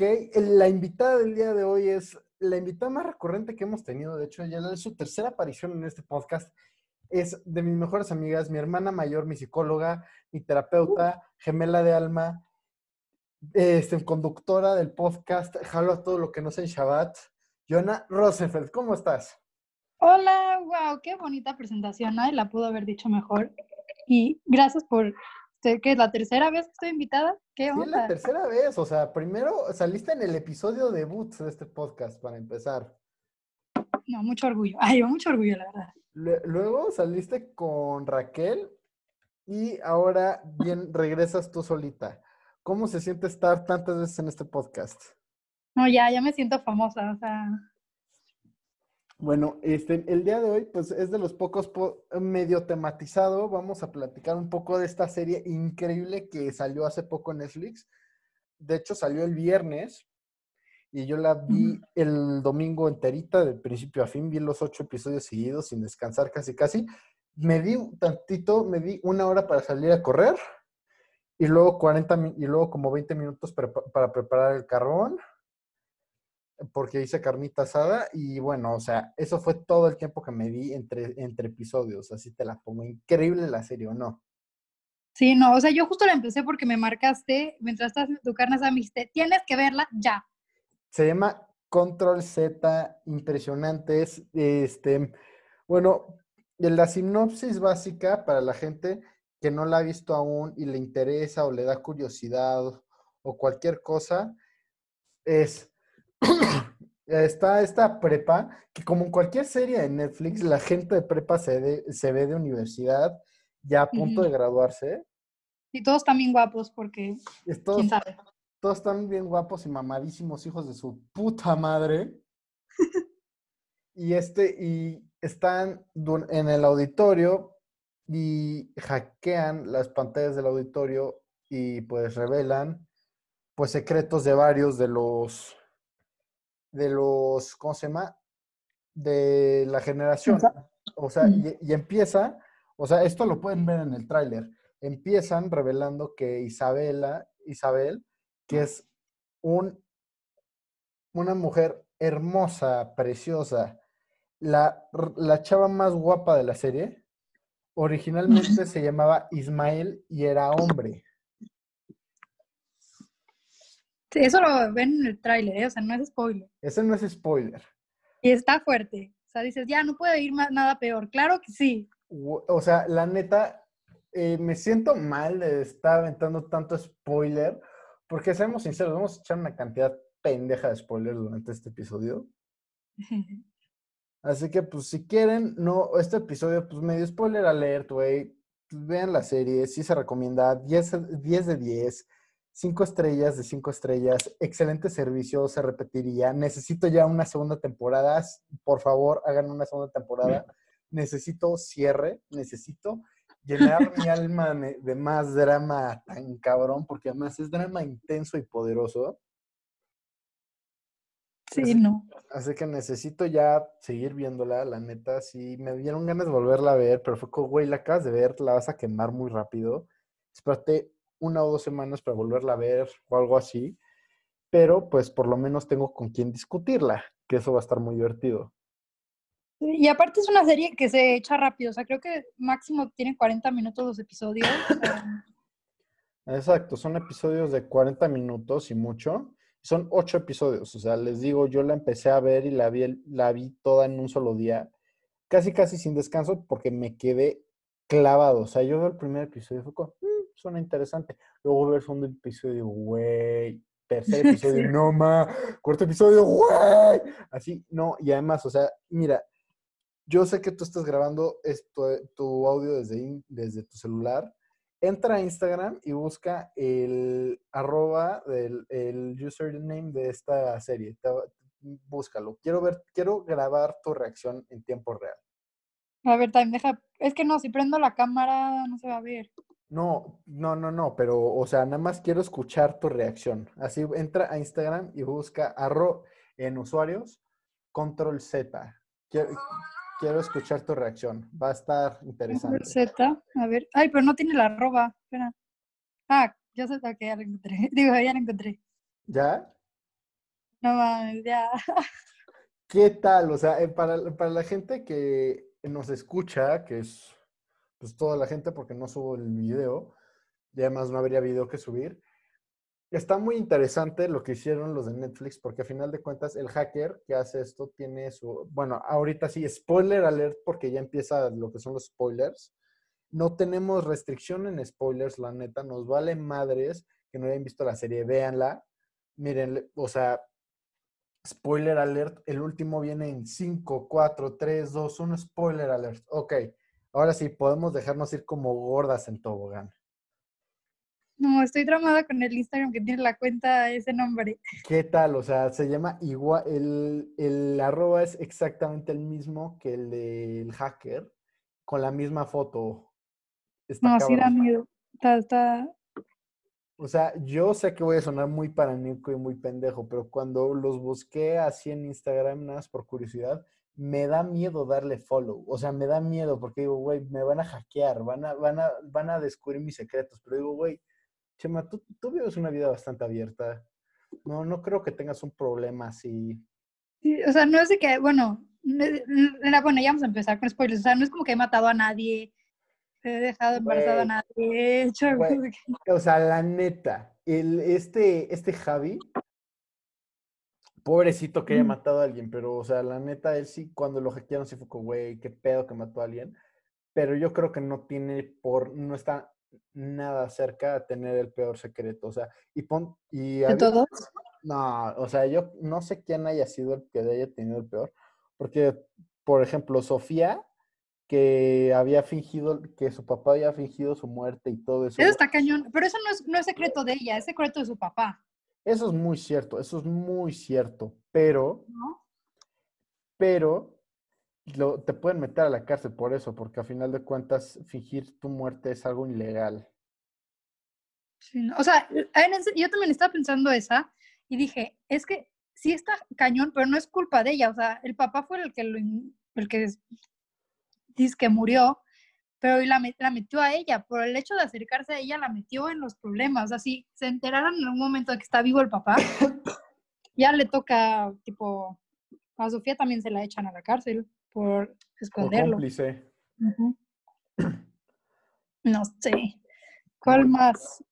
Ok, la invitada del día de hoy es la invitada más recurrente que hemos tenido. De hecho, ya es su tercera aparición en este podcast. Es de mis mejores amigas, mi hermana mayor, mi psicóloga, mi terapeuta, gemela de alma, este, conductora del podcast Jalo a todo lo que no sé en Shabbat. Jonah Rosenfeld, ¿cómo estás? Hola, wow, qué bonita presentación. Nadie la pudo haber dicho mejor. Y gracias por que es la tercera vez que estoy invitada. ¿Qué onda? Sí, la tercera vez. O sea, primero saliste en el episodio debut de este podcast, para empezar. No, mucho orgullo. Ay, mucho orgullo, la verdad. luego saliste con Raquel y ahora bien regresas tú solita. ¿Cómo se siente estar tantas veces en este podcast? No, ya, ya me siento famosa, o sea, bueno, este, el día de hoy, pues es de los pocos medio tematizado. Vamos a platicar un poco de esta serie increíble que salió hace poco en Netflix. De hecho, salió el viernes y yo la vi el domingo enterita, de principio a fin. Vi los ocho episodios seguidos sin descansar casi, casi. Me di un tantito, me di una hora para salir a correr y luego 40 y luego como 20 minutos para preparar el carbón porque hice carnita asada y bueno, o sea, eso fue todo el tiempo que me di entre, entre episodios, así te la pongo. Increíble la serie, ¿o no? Sí, no, o sea, yo justo la empecé porque me marcaste, mientras estás en tu carne asada, me dijiste, tienes que verla ya. Se llama Control Z, impresionante, es, este, bueno, la sinopsis básica para la gente que no la ha visto aún y le interesa o le da curiosidad o cualquier cosa, es está esta prepa, que como en cualquier serie de Netflix, la gente de prepa se, se ve de universidad ya a punto de graduarse. Y todos están bien guapos porque, todos, Todos están bien guapos y mamadísimos hijos de su puta madre. y este, y están en el auditorio y hackean las pantallas del auditorio y pues revelan pues secretos de varios de los de los, ¿cómo se llama? De la generación. O sea, y, empieza, o sea, esto lo pueden ver en el tráiler. Empiezan revelando que Isabela, Isabel, que es un, una mujer hermosa, preciosa, la, la chava más guapa de la serie, originalmente se llamaba Ismael y era hombre. Sí, eso lo ven en el tráiler, ¿eh? o sea, no es spoiler. Ese no es spoiler. Y está fuerte. O sea, dices, ya, no puede ir más, nada peor. Claro que sí. O sea, la neta, eh, me siento mal de estar aventando tanto spoiler, porque seamos sinceros, vamos a echar una cantidad pendeja de spoilers durante este episodio. Así que, pues, si quieren, no, este episodio, pues, medio spoiler alert, güey. Vean la serie, sí se recomienda, 10, 10 de 10 cinco estrellas de cinco estrellas, excelente servicio, se repetiría. Necesito ya una segunda temporada, por favor, hagan una segunda temporada. Necesito cierre, necesito llenar mi alma de más drama tan cabrón, porque además es drama intenso y poderoso. Sí, no. Así que necesito ya seguir viéndola, la neta. Sí, me dieron ganas de volverla a ver, pero fue como, güey, la acabas de ver, la vas a quemar muy rápido. Espérate una o dos semanas para volverla a ver o algo así, pero pues por lo menos tengo con quién discutirla, que eso va a estar muy divertido. Y aparte es una serie que se echa rápido, o sea, creo que máximo tiene 40 minutos los episodios. Exacto, son episodios de 40 minutos y mucho. Son ocho episodios, o sea, les digo, yo la empecé a ver y la vi, la vi toda en un solo día, casi casi sin descanso porque me quedé clavado. O sea, yo veo el primer episodio y fue como, suena interesante. Luego ver el segundo episodio, güey. Tercer episodio, no ma. Cuarto episodio, güey. Así, no. Y además, o sea, mira, yo sé que tú estás grabando esto, tu audio desde, desde tu celular. Entra a Instagram y busca el arroba del el username de esta serie. búscalo. Quiero ver, quiero grabar tu reacción en tiempo real. A ver, time, deja. Es que no, si prendo la cámara no se va a ver. No, no, no, no, pero, o sea, nada más quiero escuchar tu reacción. Así entra a Instagram y busca arro en usuarios, control Z. Quiero, escuchar tu reacción. Va a estar interesante. Z, a ver. Ay, pero no tiene la arroba. Espera. Ah, ya sé que ya la encontré. Digo, ya la encontré. ¿Ya? No mames, ya. ¿Qué tal? O sea, eh, para, para la gente que nos escucha, que es pues toda la gente porque no subo el video, y además no habría video que subir. Está muy interesante lo que hicieron los de Netflix, porque a final de cuentas el hacker que hace esto tiene su, bueno, ahorita sí, spoiler alert, porque ya empieza lo que son los spoilers. No tenemos restricción en spoilers, la neta, nos vale madres que no hayan visto la serie, véanla. Miren, o sea, spoiler alert, el último viene en 5, 4, 3, 2, 1, spoiler alert. Ok, ahora sí, podemos dejarnos ir como gordas en tobogán. No, estoy tramada con el Instagram que tiene la cuenta ese nombre. ¿Qué tal? O sea, se llama igual, el, el arroba es exactamente el mismo que el del hacker, con la misma foto. Está no, sí da miedo. Está, está... O sea, yo sé que voy a sonar muy paranoico y muy pendejo, pero cuando los busqué así en Instagram, nada más por curiosidad, me da miedo darle follow. O sea, me da miedo porque digo, güey, me van a hackear, van a, van a, van a descubrir mis secretos. Pero digo, güey, Chema, tú, tú vives una vida bastante abierta. No, no creo que tengas un problema así. Sí, o sea, no es de que, bueno, bueno, ya vamos a empezar con spoilers. O sea, no es como que he matado a nadie, he dejado embarazado a nadie, he hecho O sea, la neta, el, este, este Javi, pobrecito que haya matado a alguien, pero, o sea, la neta, él sí, cuando lo hackearon, sí fue como, güey, qué pedo que mató a alguien. Pero yo creo que no tiene por, no está nada cerca a tener el peor secreto. O sea, y pon. Y ¿De todos? No, o sea, yo no sé quién haya sido el que haya tenido el peor. Porque, por ejemplo, Sofía, que había fingido, que su papá había fingido su muerte y todo eso. Eso está cañón, pero eso no es, no es secreto de ella, es secreto de su papá. Eso es muy cierto, eso es muy cierto, pero, ¿No? pero te pueden meter a la cárcel por eso, porque a final de cuentas fingir tu muerte es algo ilegal. Sí, o sea, yo también estaba pensando esa y dije, es que sí está cañón, pero no es culpa de ella, o sea, el papá fue el que lo, el que dice que murió, pero la, la metió a ella, por el hecho de acercarse a ella la metió en los problemas, o sea, si se enteraron en un momento de que está vivo el papá, ya le toca, tipo, a Sofía también se la echan a la cárcel por esconderlo. cómplice. No sé. ¿Cuál más?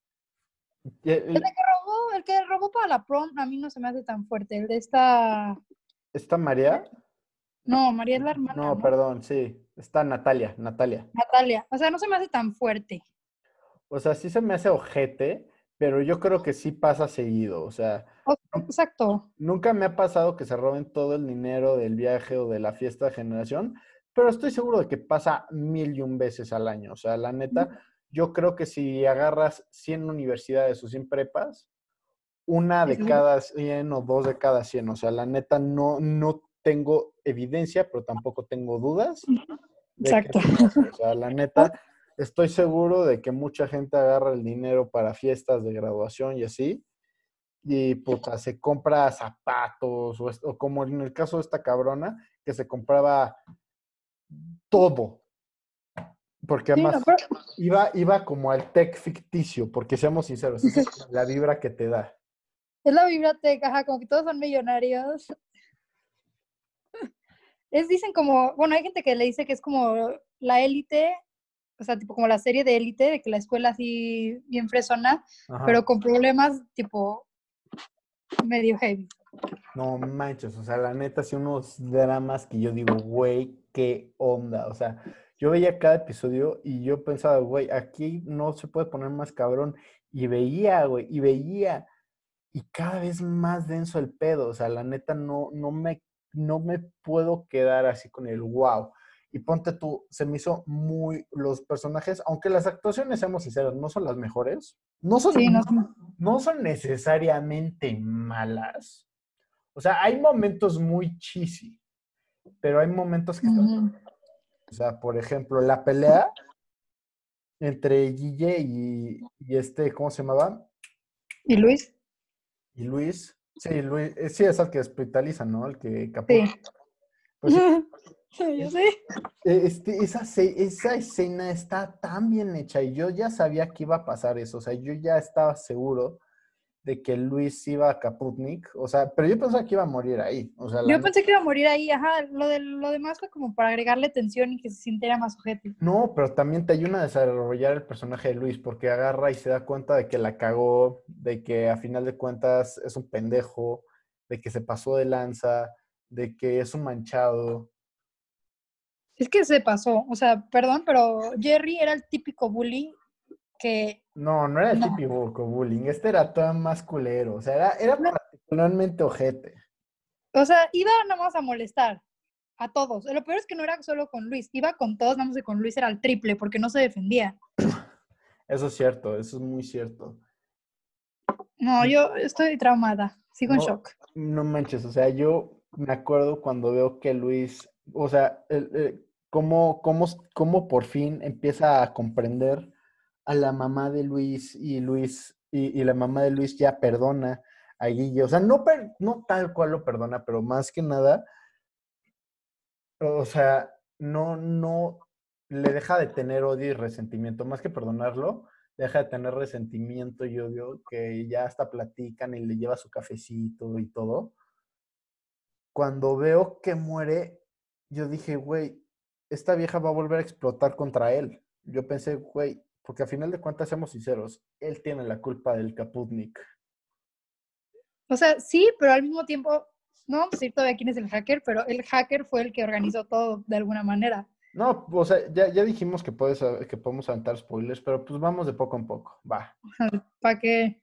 El, que robó, el que robó para la prom, a mí no se me hace tan fuerte. El de esta. ¿Esta María? No, María es la hermana. No, perdón, sí. Está Natalia, Natalia. Natalia. O sea, no se me hace tan fuerte. O sea, sí se me hace ojete, pero yo creo que sí pasa seguido, o sea. Exacto. Nunca me ha pasado que se roben todo el dinero del viaje o de la fiesta de generación, pero estoy seguro de que pasa mil y un veces al año. O sea, la neta, yo creo que si agarras 100 universidades o 100 prepas, una de cada 100 o dos de cada 100. O sea, la neta, no, no tengo evidencia, pero tampoco tengo dudas. Exacto. o sea, la neta, estoy seguro de que mucha gente agarra el dinero para fiestas de graduación y así, y puta, se compra zapatos, o, como en el caso de esta cabrona, que se compraba todo. Porque además iba, iba como al tech ficticio, porque seamos sinceros, es la vibra que te da. Es la vibra tech, ajá, como que todos son millonarios. Es, dicen como, bueno, hay gente que le dice que es como la élite o sea, tipo como la serie de élite, de que la escuela así bien fresona, pero con problemas tipo medio heavy. No manches, o sea, la neta, sí unos dramas que yo digo, güey, qué onda. O sea, yo veía cada episodio y yo pensaba, güey, aquí no se puede poner más cabrón. Y veía, güey, y veía. Y cada vez más denso el pedo. O sea, la neta, no, no, me, no me puedo quedar así con el wow. Y ponte tú, se me hizo muy, los personajes, aunque las actuaciones, seamos sinceros, no son las mejores, no son, no, son necesariamente malas. O sea, hay momentos muy cheesy, pero hay momentos que... O sea, por ejemplo, la pelea entre Guille y, este, ¿cómo se llamaba? ¿Y Luis? Y Luis. Sí, Luis, eh, sí, es el que hospitaliza, ¿no? El que capó. Sí. Pues, yo sé. E, este, esa, esa escena está tan bien hecha y yo ya sabía que iba a pasar eso, o sea, yo ya estaba seguro de que Luis iba a Kaputnik, o sea, pero yo pensaba que iba a morir ahí, o sea, la Yo neta- pensé que iba a morir ahí, ajá. Lo, de, lo demás fue como para agregarle tensión y que se sintiera más ojete. No, pero también te ayuda a desarrollar el personaje de Luis, porque agarra y se da cuenta de que la cagó, de que a final de cuentas es un pendejo, de que se pasó de lanza, de que es un manchado. Es que se pasó, o sea, perdón, pero Jerry era el típico bully que No, no era el No. típico bullying, este era todo más culero, o sea, era, era particularmente ojete. O sea, iba nada más a molestar a todos. Lo peor es que no era solo con Luis, iba con todos, nada más que con Luis era el triple porque no se defendía. Eso es cierto, eso es muy cierto. No, yo estoy traumada, sigo en shock. No manches, o sea, yo me acuerdo cuando veo que Luis, o sea, el- el- cómo, cómo, cómo por fin empieza a comprender a la mamá de Luis y Luis, y, la mamá de Luis ya perdona a Guille, o sea, no, per- no tal cual lo perdona, pero más que nada, o sea, no, no le deja de tener odio y resentimiento, más que perdonarlo, deja de tener resentimiento y odio, que ya hasta platican y le lleva su cafecito y todo. Cuando veo que muere, yo dije, güey, esta vieja va a volver a explotar contra él. Yo pensé, güey, porque a final de cuentas, seamos sinceros, él tiene la culpa del Kaputnik. O sea, sí, pero al mismo tiempo, no vamos a decir todavía quién es el hacker, pero el hacker fue el que organizó todo de alguna manera. No, o sea, ya, ya dijimos que, puedes, que podemos aventar spoilers, pero pues vamos de poco en poco, va. Para que.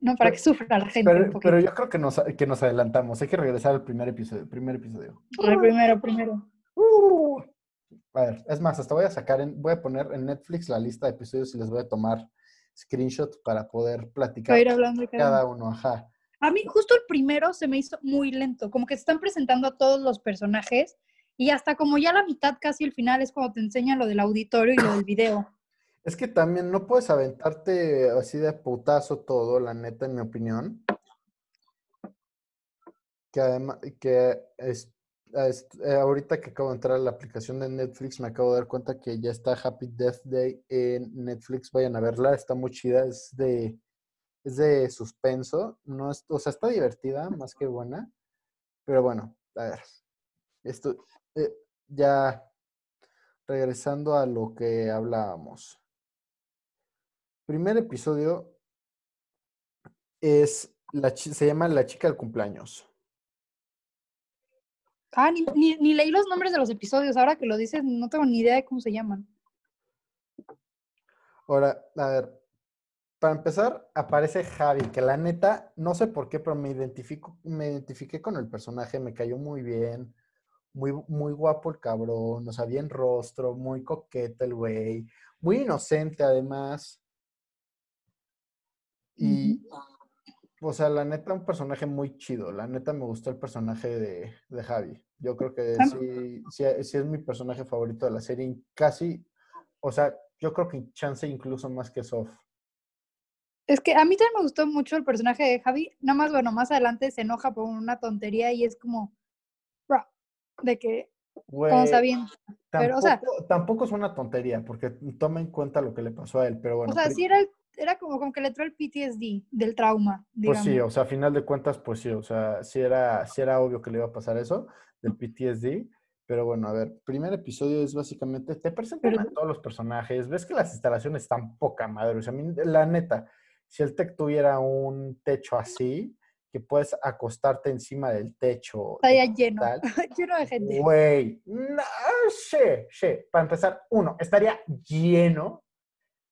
No, para Pero- que sufra la gente. Pero, pero yo creo que nos, que nos adelantamos. Hay que regresar al primer episodio. Primer episodio. A ver, primero, primero. Uh. A ver, es más, hasta voy a sacar, en, voy a poner en Netflix la lista de episodios y les voy a tomar screenshot para poder platicar Para ir hablando de cada cada uno. Ajá. A mí, justo el primero se me hizo muy lento. Como que se están presentando a todos los personajes y hasta como ya la mitad, casi el final, es cuando te enseñan lo del auditorio y lo del video. Es que también no puedes aventarte así de putazo todo, la neta, en mi opinión. Que además, que es, es- eh, ahorita que acabo de entrar a la aplicación de Netflix, me acabo de dar cuenta que ya está Happy Death Day en Netflix. Vayan a verla, está muy chida, es de, es de suspenso. No es, o sea, está divertida, más que buena. Pero bueno, a ver. Esto, eh, ya regresando a lo que hablábamos. Primer episodio es la, se llama La chica del cumpleaños. Ah, ni, ni- ni leí los nombres de los episodios. Ahora que lo dices, no tengo ni idea de cómo se llaman. Ahora, a ver, para empezar, aparece Javi, que la neta, no sé por qué, pero me identifico, me identifiqué con el personaje, me cayó muy bien, muy, muy guapo el cabrón, o sea, bien rostro, muy coqueta el güey, muy inocente además. Y, o sea, la neta, un personaje muy chido. La neta, me gustó el personaje de, de Javi. Yo creo que Ah. sí, sí, sí es mi personaje favorito de la serie. Casi, o sea, yo creo que chance incluso más que Sof. Es que a mí también me gustó mucho el personaje de Javi. Nada más, bueno, más adelante se enoja por una tontería y es como, bro, de que, Güey, sabiendo. pero, tampoco, o sea- tampoco es una tontería, porque toma en cuenta lo que le pasó a él, pero bueno. o sea, sí era, el- era como, como que le entró el PTSD del trauma, Pues digamos. sí, o sea, a final de cuentas, pues sí, o sea, sí era, sí era obvio que le iba a pasar eso, del PTSD, pero bueno, a ver, primer episodio es básicamente, te presentan a Pero- todos los personajes, ves que las instalaciones están poca madre, o sea, a mí, la neta, si el tech tuviera un techo así, que puedes acostarte encima del techo. Ya lleno, tal, lleno de gente. Güey, no, sí, sí. Para empezar, uno, estaría lleno.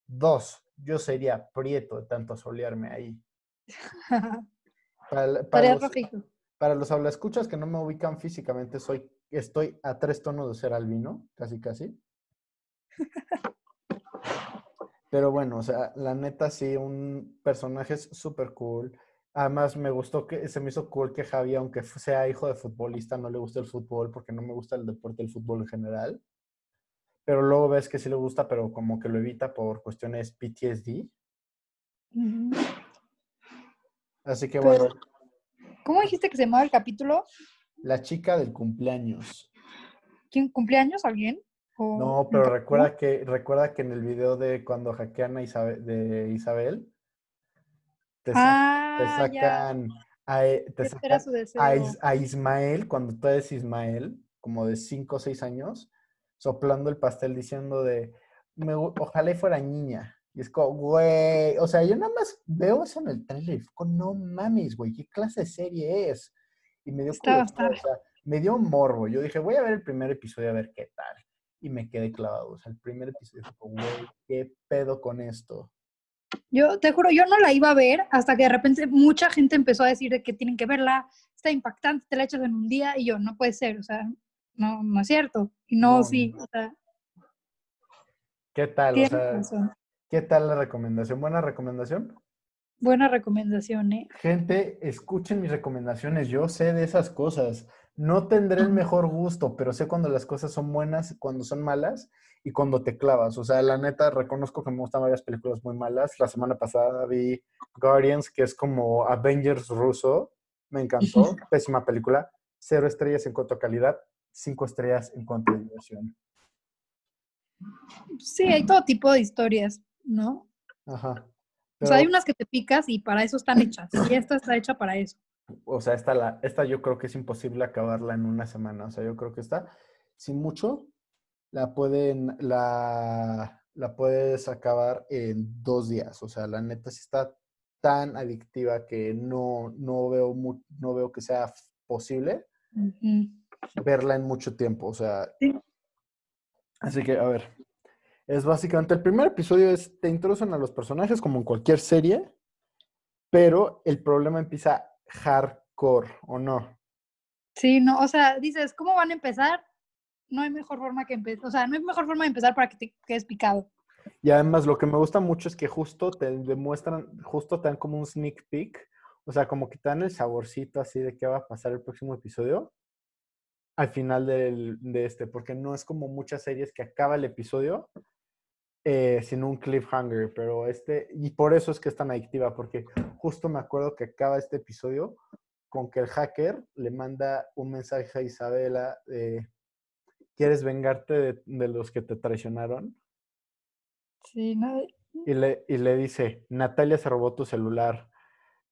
Dos, yo sería prieto de tanto solearme ahí. Para, los, para los hablaescuchas que no me ubican físicamente, soy, estoy a tres tonos de ser albino, casi, casi. Pero bueno, o sea, la neta sí, un personaje es súper cool. Además, me gustó que se me hizo cool que Javi, aunque sea hijo de futbolista, no le gusta el fútbol porque no me gusta el deporte del fútbol en general. Pero luego ves que sí le gusta, pero como que lo evita por cuestiones PTSD. Así que Pero- bueno, ¿Cómo dijiste que se llamaba el capítulo? la chica del cumpleaños. ¿Quién cumpleaños? ¿Alguien? ¿O No, pero capítulo? recuerda que, recuerda que en el video de cuando hackean a Isabe- de Isabel, te, Ah, sacan, a, e- te sacan a, Is- a Ismael, cuando tú eres Ismael, como de 5 o 6 años, soplando el pastel diciendo de, "Me ojalá y fuera niña. Y es como, güey, o sea, yo nada más veo eso en el trailer no mames, güey, ¿qué clase de serie es? Y me dio curiosidad, o sea, me dio morbo. Yo dije, voy a ver el primer episodio a ver qué tal. Y me quedé clavado. O sea, el primer episodio fue güey, ¿qué pedo con esto? Yo te juro, yo no la iba a ver hasta que de repente mucha gente empezó a decir de que tienen que verla, está impactante, te la echas en un día y yo, no puede ser, o sea, no, no es cierto. Y no, No, sí, no. o sea, ¿Qué tal? O sea. ¿qué tal la recomendación? ¿Buena recomendación? Buena recomendación, ¿eh? Gente, escuchen mis recomendaciones. Yo sé de esas cosas. No tendré el mejor gusto, pero sé cuando las cosas son buenas, cuando son malas y cuando te clavas. O sea, la neta, reconozco que me gustan varias películas muy malas. La semana pasada vi Guardians, que es como Avengers ruso. Me encantó. Pésima película. Cero estrellas en cuanto a calidad, cinco estrellas en cuanto a diversión. Sí, hay todo tipo de historias, ¿no? Ajá. O sea, hay unas que te picas y para eso están hechas. Y esta está hecha para eso. O sea, esta, la, esta yo creo que es imposible acabarla en una semana. O sea, yo creo que esta, sin mucho, la pueden, la, la puedes acabar en dos días. O sea, la neta sí está tan adictiva que no, no veo no veo que sea posible Ujú. Verla en mucho tiempo. O sea, Sí. así que, a ver. Es básicamente, el primer episodio es, te introducen a los personajes como en cualquier serie, pero el problema empieza hardcore, ¿o no? Sí, no, o sea, dices, ¿cómo van a empezar? No hay mejor forma que empezar, o sea, no hay mejor forma de empezar para que te quedes picado. Y además lo que me gusta mucho es que justo te demuestran, justo te dan como un sneak peek, o sea, como que te dan el saborcito así de qué va a pasar el próximo episodio al final del- de este, porque no es como muchas series que acaba el episodio eh, sin un cliffhanger, pero este, y por eso es que es tan adictiva, porque justo me acuerdo que acaba este episodio con que el hacker le manda un mensaje a Isabela de, ¿quieres vengarte de- de los que te traicionaron? Sí, no, y le, y le dice, Natalia se robó tu celular,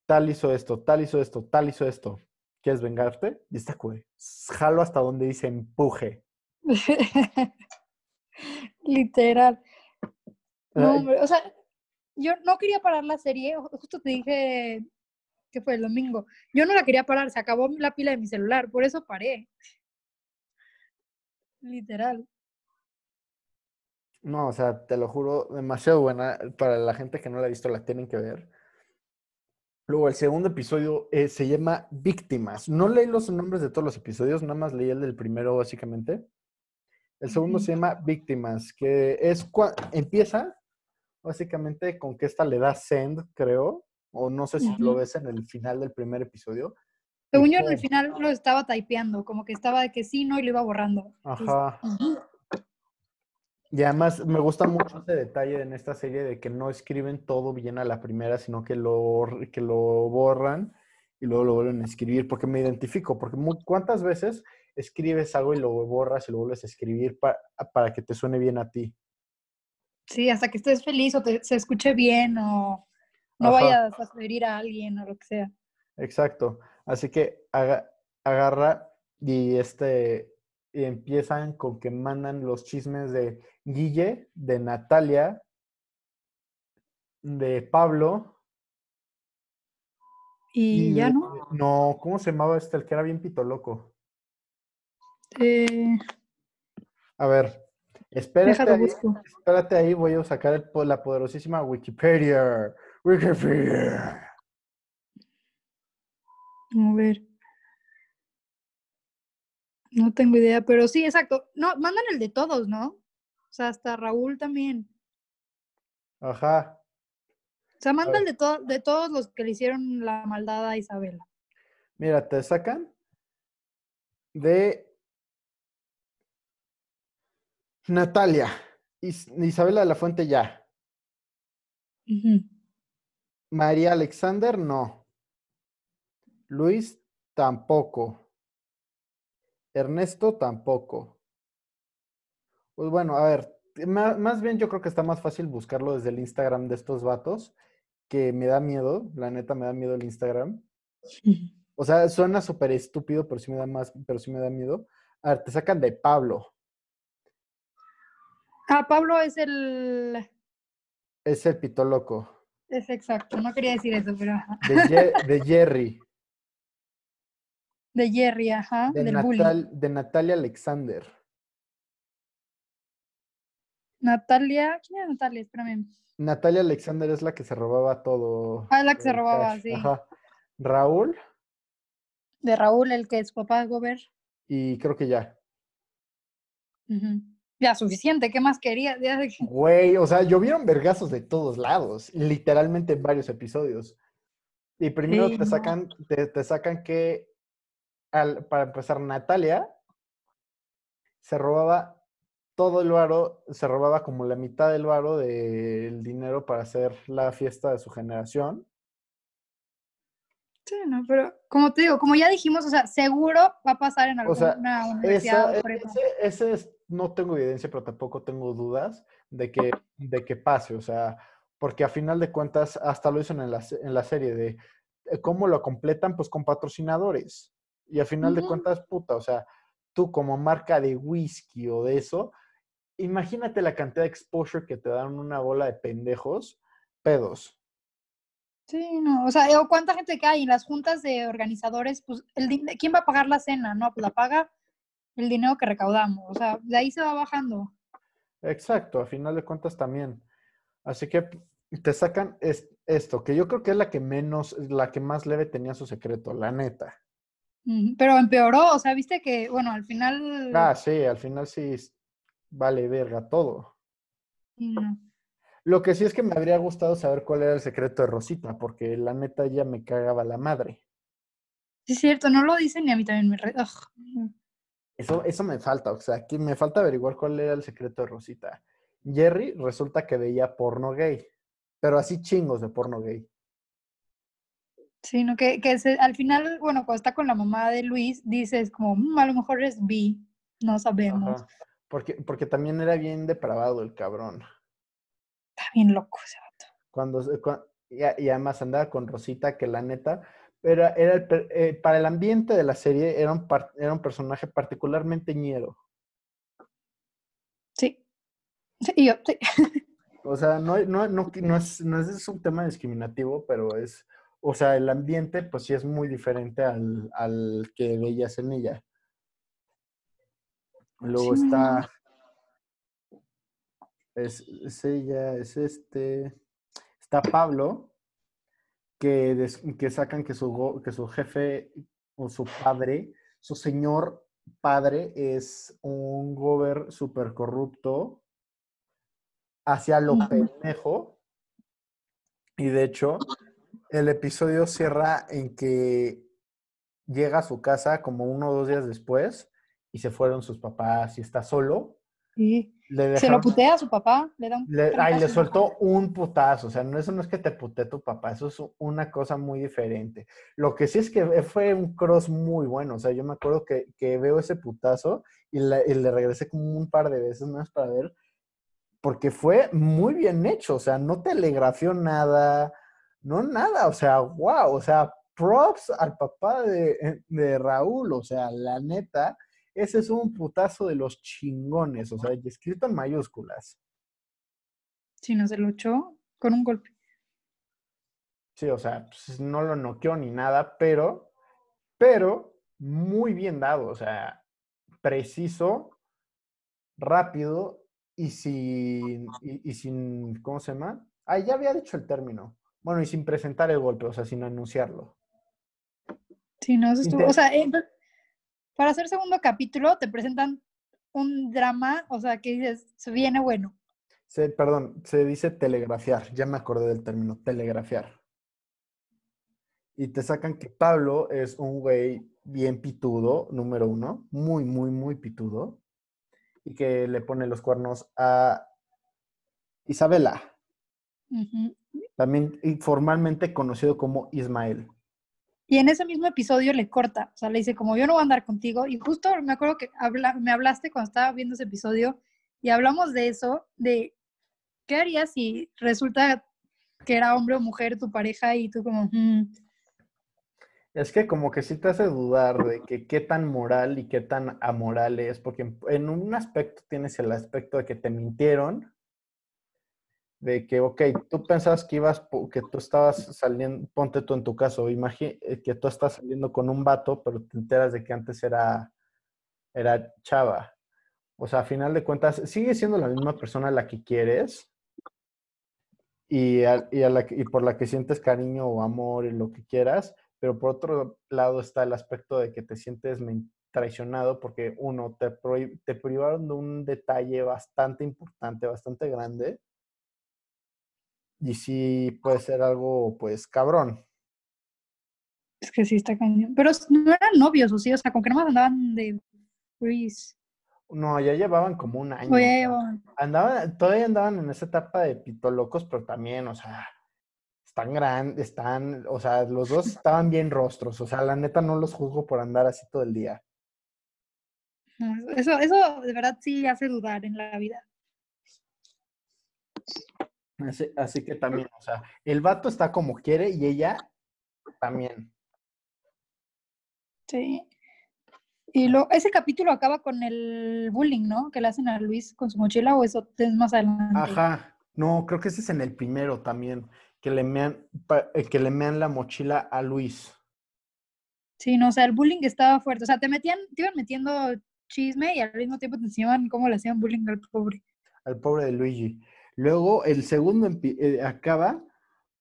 tal hizo esto, tal hizo esto, tal hizo esto. ¿Quieres vengarte? Y está güey. Jalo hasta donde dice empuje. Literal. No, hombre, o sea, yo no quería parar la serie, ju- justo te dije que fue el domingo. Yo no la quería parar, se acabó la pila de mi celular, por eso paré. Literal. No, o sea, te lo juro, demasiado buena. Para la gente que no la ha visto, la tienen que ver. Luego, el segundo episodio eh, se llama Víctimas. No leí los nombres de todos los episodios, nada más leí el del primero, básicamente. El segundo se llama Víctimas, que es empieza básicamente con que esta le da send, creo, o no sé si lo ves en el final del primer episodio. Según yo, en el final lo estaba typeando, como que estaba de que sí, no, y lo iba borrando. Ajá. Y además me gusta mucho ese detalle en esta serie de que no escriben todo bien a la primera, sino que lo, que lo borran y luego lo vuelven a escribir, porque me identifico, porque ¿cuántas veces escribes algo y lo borras y lo vuelves a escribir pa- para que te suene bien a ti? Sí, hasta que estés feliz o te, se escuche bien o no Ajá. vayas a ferir a alguien o lo que sea. Exacto. Así que aga- agarra y este y empiezan con que mandan los chismes de Guille, de Natalia, de Pablo Y, y ya de- no. no, ¿cómo se llamaba este? El que era bien pito loco. Eh, A ver, espérate ahí, espérate ahí, voy a sacar el la poderosísima Wikipedia. Wikipedia. A ver. No tengo idea, pero sí, exacto. No, mandan el de todos, ¿no? O sea, hasta Raúl también. Ajá. O sea, manda ver. el de, to- de todos los que le hicieron la maldad a Isabela. Mira, te sacan de Natalia. Is- Isabela de la Fuente ya. María Alexander no. Luis tampoco. Ernesto tampoco. Pues bueno, a ver, ma- más, bien yo creo que está más fácil buscarlo desde el Instagram de estos vatos que me da miedo, la neta me da miedo el Instagram. O sea, suena súper estúpido, pero sí me da más, pero sí me da miedo. A ver, te sacan de Pablo. Ah, Pablo es el. Es el pito loco. Es exacto, no quería decir eso, pero. De, Ye- de Jerry. De Jerry, ajá, De, del de Natalia Alexander. Natalia, ¿quién es Natalia? Espérame. Natalia Alexander es la que se robaba todo. Ah, la que se robaba, cash. sí. Ajá. Raúl, De Raúl, el que es papá Gober. y creo que ya. Ya, suficiente, ¿qué más quería? Ya Güey, o sea, llovieron vergazos de todos lados, literalmente en varios episodios. Y primero Sí, te no. sacan, te, te sacan que, al, para empezar, Natalia se robaba todo el varo, se robaba como la mitad del varo del dinero para hacer la fiesta de su generación. Sí, no, pero como te digo, como ya dijimos, o sea, seguro va a pasar en O sea, alguna universidad Esa, prepa. ese, ese es, no tengo evidencia, pero tampoco tengo dudas de que, de que pase, o sea, porque a final de cuentas, hasta lo dicen en la, en la serie de eh, cómo lo completan, pues con patrocinadores. Y a final de Ujú. cuentas, puta, o sea, tú como marca de whisky o de eso, imagínate la cantidad de exposure que te dan una bola de pendejos, pedos. Sí, no, o sea, o cuánta gente que hay en las juntas de organizadores, pues, el ¿quién va a pagar la cena? No, pues la paga el dinero que recaudamos, o sea, de ahí se va bajando. Exacto, a final de cuentas también. Así que te sacan es- esto, que yo creo que es la que menos, la que más leve tenía su secreto, la neta. Pero empeoró, o sea, viste que, bueno, al final... Ah, sí, al final sí vale verga todo. sí, no. Lo que sí es que me habría gustado saber cuál era el secreto de Rosita, porque la neta ya me cagaba la madre. Sí, es cierto, no lo dicen y a mí también me... re-. Eso, eso me falta, o sea, que me falta averiguar cuál era el secreto de Rosita. Jerry resulta que veía porno gay, pero así chingos de porno gay. Sí, no, que, que se- al final, bueno, cuando está con la mamá de Luis, dices como, "Mm, a lo mejor es bi, no sabemos. Ajá. Porque, porque también era bien depravado el cabrón. Está bien loco ese vato. Cuando, se- cua- y, además andaba con Rosita, que la neta, era, era el eh, para el ambiente de la serie era un, par- era un personaje particularmente ñero. Sí. Sí, yo, sí. O sea, no, no, no, no, es, no es un tema discriminativo, pero es, o sea, el ambiente pues sí es muy diferente al, al que veías en ella. Luego Sí, está, es, es ella, es este, está Pablo, que, des- que sacan que su, que su jefe o su padre, su señor padre es un gober súper corrupto hacia lo pendejo. Y de hecho, el episodio cierra en que llega a su casa como uno o dos días después y se fueron sus papás y está solo. Sí. Le Se lo putea a su papá, le da un le, ay, le soltó un putazo. O sea, no, eso no es que te putee tu papá, eso es una cosa muy diferente. Lo que sí es que fue un cross muy bueno. O sea, yo me acuerdo que, que veo ese putazo y, la- y le regresé como un par de veces más para ver, porque fue muy bien hecho. O sea, no telegrafió nada, no nada. O sea, wow. O sea, props al papá de, de Raúl. O sea, la neta. Ese es un putazo de los chingones, o sea, escrito en mayúsculas. Sí, no se lo echó con un golpe. Sí, o sea, pues, no lo noqueó ni nada, pero, pero muy bien dado, o sea, preciso, rápido y sin, y, y sin, ¿cómo se llama? Ah, ya había dicho el término. Bueno, y sin presentar el golpe, o sea, sin anunciarlo. Sí, no, eso estuvo. O sea, eh, para hacer segundo capítulo te presentan un drama, o sea, que dices, se viene bueno. Se, perdón, se dice telegrafiar, ya me acordé del término, telegrafiar. Y te sacan que Pablo es un güey bien pitudo, número uno, muy, muy, muy pitudo, y que le pone los cuernos a Isabela, también informalmente conocido como Ismael. Y en ese mismo episodio le corta, o sea, le dice, como yo no voy a andar contigo, y justo me acuerdo que habla- me hablaste cuando estaba viendo ese episodio, y hablamos de eso, de qué harías si resulta que era hombre o mujer tu pareja y tú como... "Mm". Es que como que sí te hace dudar de que qué tan moral y qué tan amoral es, porque en, en un aspecto tienes el aspecto de que te mintieron, de que, ok, tú pensabas que ibas, que tú estabas saliendo, ponte tú en tu caso, imagínate que tú estás saliendo con un vato, pero te enteras de que antes era, era chava. O sea, a final de cuentas, sigue siendo la misma persona a la que quieres y, a- y, a la y por la que sientes cariño o amor y lo que quieras, pero por otro lado está el aspecto de que te sientes traicionado porque uno, te, te privaron de un detalle bastante importante, bastante grande, y sí puede ser algo, pues, cabrón. Es que sí está cañón. Pero no eran novios, o sí, o sea, con que no más andaban de freeze. No, ya llevaban como un año. Oye, o sea, andaban, todavía andaban en esa etapa de pitolocos, pero también, o sea, están grandes, están, o sea, los dos estaban bien rostros, o sea, la neta no los juzgo por andar así todo el día. eso, eso de verdad sí hace dudar en la vida. Así, así que también, o sea, el vato está como quiere y ella también. Sí. Y lo, ese capítulo acaba con el bullying, ¿no? Que le hacen a Luis con su mochila, o eso es más adelante. Ajá, no, creo que ese es en el primero también, que le mean, eh, que le mean la mochila a Luis. Sí, no, o sea, el bullying estaba fuerte. O sea, te metían, te iban metiendo chisme y al mismo tiempo te enseñaban cómo le hacían bullying al pobre. al pobre de Luigi. Luego el segundo eh, acaba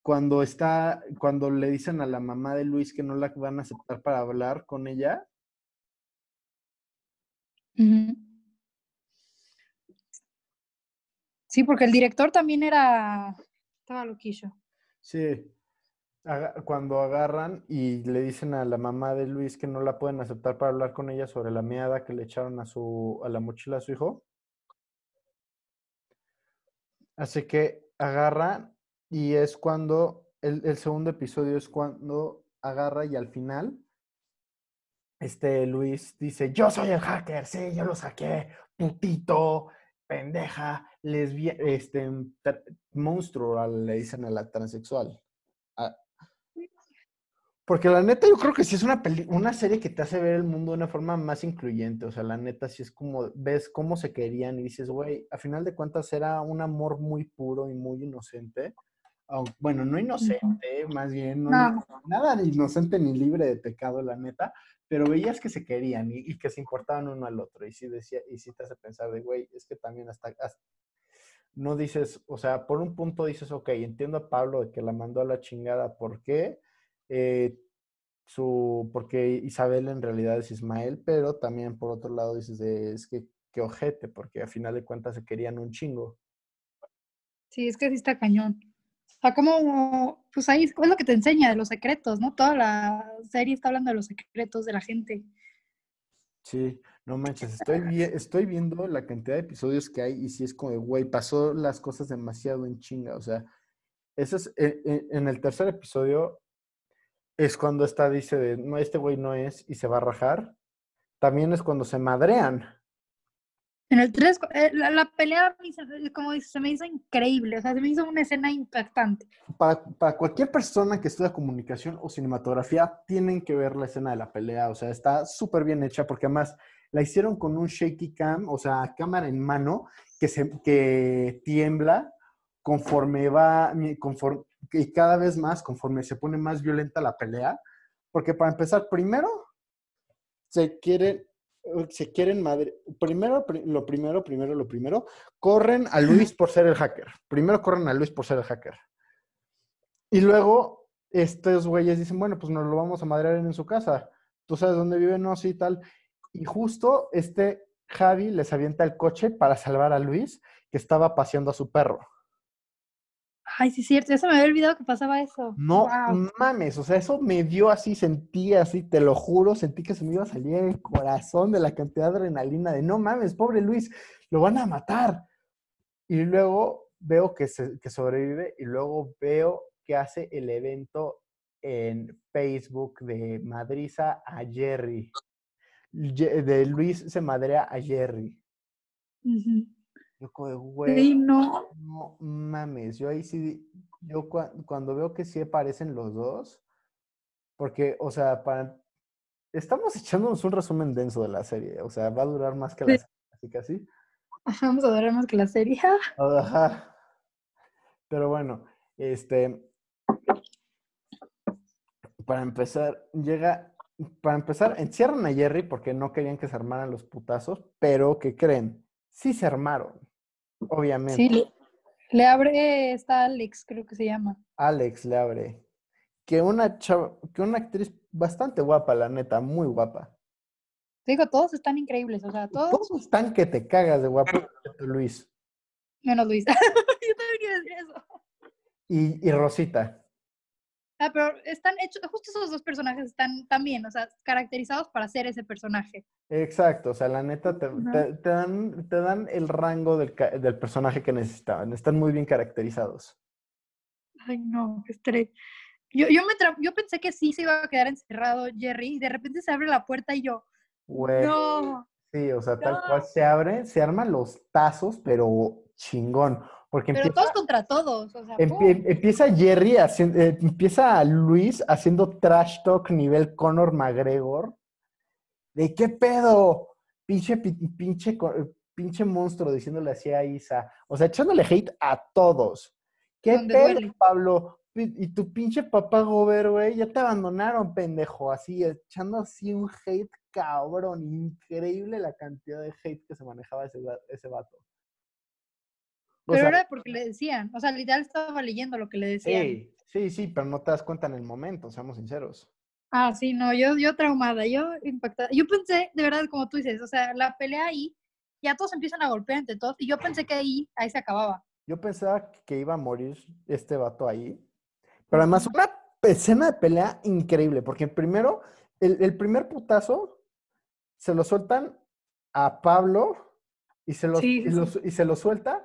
cuando está, cuando le dicen a la mamá de Luis que no la van a aceptar para hablar con ella. Sí, porque el director también era, estaba loquillo. Sí, cuando agarran y le dicen a la mamá de Luis que no la pueden aceptar para hablar con ella sobre la meada que le echaron a su, a la mochila a su hijo. Así que agarra y es cuando, el, el segundo episodio es cuando agarra y al final, este Luis dice, yo soy el hacker, sí, yo lo saqué, putito, pendeja, lesbiana, este, monstruo, le dicen a la transexual. Porque la neta yo creo que sí es una, peli- una serie que te hace ver el mundo de una forma más incluyente. O sea, la neta sí es como, ves cómo se querían y dices, güey, a final de cuentas era un amor muy puro y muy inocente. Bueno, no inocente, más bien, no, No. nada de inocente ni libre de pecado, la neta, pero veías que se querían y, y que se importaban uno al otro. Y sí decía, y sí te hace pensar de, güey, es que también hasta, hasta- no dices, o sea, por un punto dices, ok, entiendo a Pablo de que la mandó a la chingada, ¿por qué? Eh, su, porque Isabel en realidad es Ismael, pero también por otro lado dices, de, es que qué ojete, porque a final de cuentas se querían un chingo. Sí, es que sí está cañón. O sea, como, pues ahí es lo que te enseña de los secretos, ¿no? Toda la serie está hablando de los secretos de la gente. Sí, no manches, estoy, vi- estoy viendo la cantidad de episodios que hay y sí es como de, güey, pasó las cosas demasiado en chinga, o sea, eso es, en, en- en el tercer episodio es cuando esta dice de, no, este güey no es y se va a rajar. También es cuando se madrean. En el 3, la, la pelea, se- como se me hizo increíble, o sea, se me hizo una escena impactante. Para, para cualquier persona que estudia comunicación o cinematografía, tienen que ver la escena de la pelea. O sea, está súper bien hecha porque además la hicieron con un shaky cam, o sea, cámara en mano, que, se, que tiembla conforme va, conforme, y cada vez más, conforme se pone más violenta la pelea. Porque para empezar, primero, se quieren, se quieren madre. Primero, pri- lo primero, primero, lo primero, corren a Luis por ser el hacker. Primero corren a Luis por ser el hacker. Y luego, estos güeyes dicen, bueno, pues nos lo vamos a madrear en su casa. ¿Tú sabes dónde vive? No, sí, tal. Y justo este Javi les avienta el coche para salvar a Luis, que estaba paseando a su perro. Ay, sí, es cierto, ya se me había olvidado que pasaba eso. No mames, o sea, eso me dio así, sentí así, te lo juro, sentí que se me iba a salir el corazón de la cantidad de adrenalina de no mames, pobre Luis, lo van a matar. Y luego veo que, se- que sobrevive y luego veo que hace el evento en Facebook de Madriza a Jerry. De Luis se madrea a Jerry. Ujú. Yo como de, Sí, güey, no. no mames, yo ahí sí, yo cua- cuando veo que sí aparecen los dos, porque, o sea, para... Estamos echándonos un resumen denso de la serie, o sea, va a durar más que la serie, así que así. Vamos a durar más que la serie. Ajá. Pero bueno, este, para empezar, llega, para empezar, encierran a Jerry porque no querían que se armaran los putazos, pero ¿qué creen? Sí se armaron, obviamente. Sí, le, le abre esta Alex, creo que se llama. Alex le abre. Que una chava- que una actriz bastante guapa, la neta, muy guapa. Te digo, todos están increíbles, o sea, todos, Todos están que te cagas de guapo, Luis. menos Luis. Yo también iba a decir eso. Y, y Rosita. Ah, pero están hechos, justo esos dos personajes están también, o sea, caracterizados para ser ese personaje. Exacto, o sea, la neta te, Ajá. te- te dan, te dan el rango del, del personaje que necesitaban. Están muy bien caracterizados. Ay, no, qué estrés. Yo, yo, me yo pensé que sí se iba a quedar encerrado Jerry y de repente se abre la puerta y yo, Güey, no. sí, o sea, tal no. cual se abre, se arman los tazos, pero chingón. Porque Pero empieza, todos contra todos, o sea, empieza Jerry haciendo, eh, empieza Luis haciendo trash talk nivel Conor McGregor. ¿De qué pedo? Pinche, pi- pinche, pinche monstruo diciéndole así a Isa. O sea, echándole hate a todos. ¿Qué pedo, duele. Pablo? Y tu pinche papá Gober, güey, ya te abandonaron, pendejo. Así, echando así un hate cabrón. Increíble la cantidad de hate que se manejaba ese, ese vato. Pero sea, era porque le decían, o sea, literal estaba leyendo lo que le decían. Sí, sí, sí, pero no te das cuenta en el momento, seamos sinceros. Ah, sí, no, yo, yo traumada, yo impactada. Yo pensé, de verdad, como tú dices, o sea, la pelea ahí, ya todos empiezan a golpear entre todos, y yo pensé que ahí, ahí se acababa. Yo pensaba que iba a morir este vato ahí. Pero además, una escena de pelea increíble, porque primero, el, el primer putazo se lo sueltan a Pablo y se lo, Sí, y se lo suelta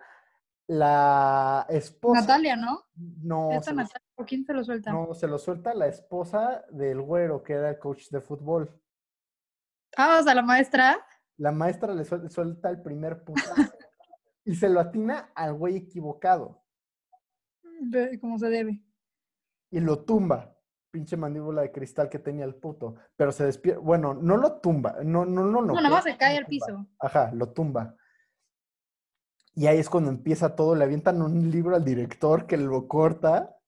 la esposa. Natalia, ¿no? No, Esta Natalia, ¿por quién se lo suelta? no, se lo suelta la esposa del güero, que era el coach de fútbol. Ah, o sea, la maestra. La maestra le suel- suelta el primer putazo y se lo atina al güey equivocado Como se debe. y lo tumba. Pinche mandíbula de cristal que tenía el puto. Pero se despierta. Bueno, no lo tumba. No, no, no, no. No, nada más se cae al piso. Ajá, lo tumba. Y ahí es cuando empieza todo. Le avientan un libro al director que lo corta.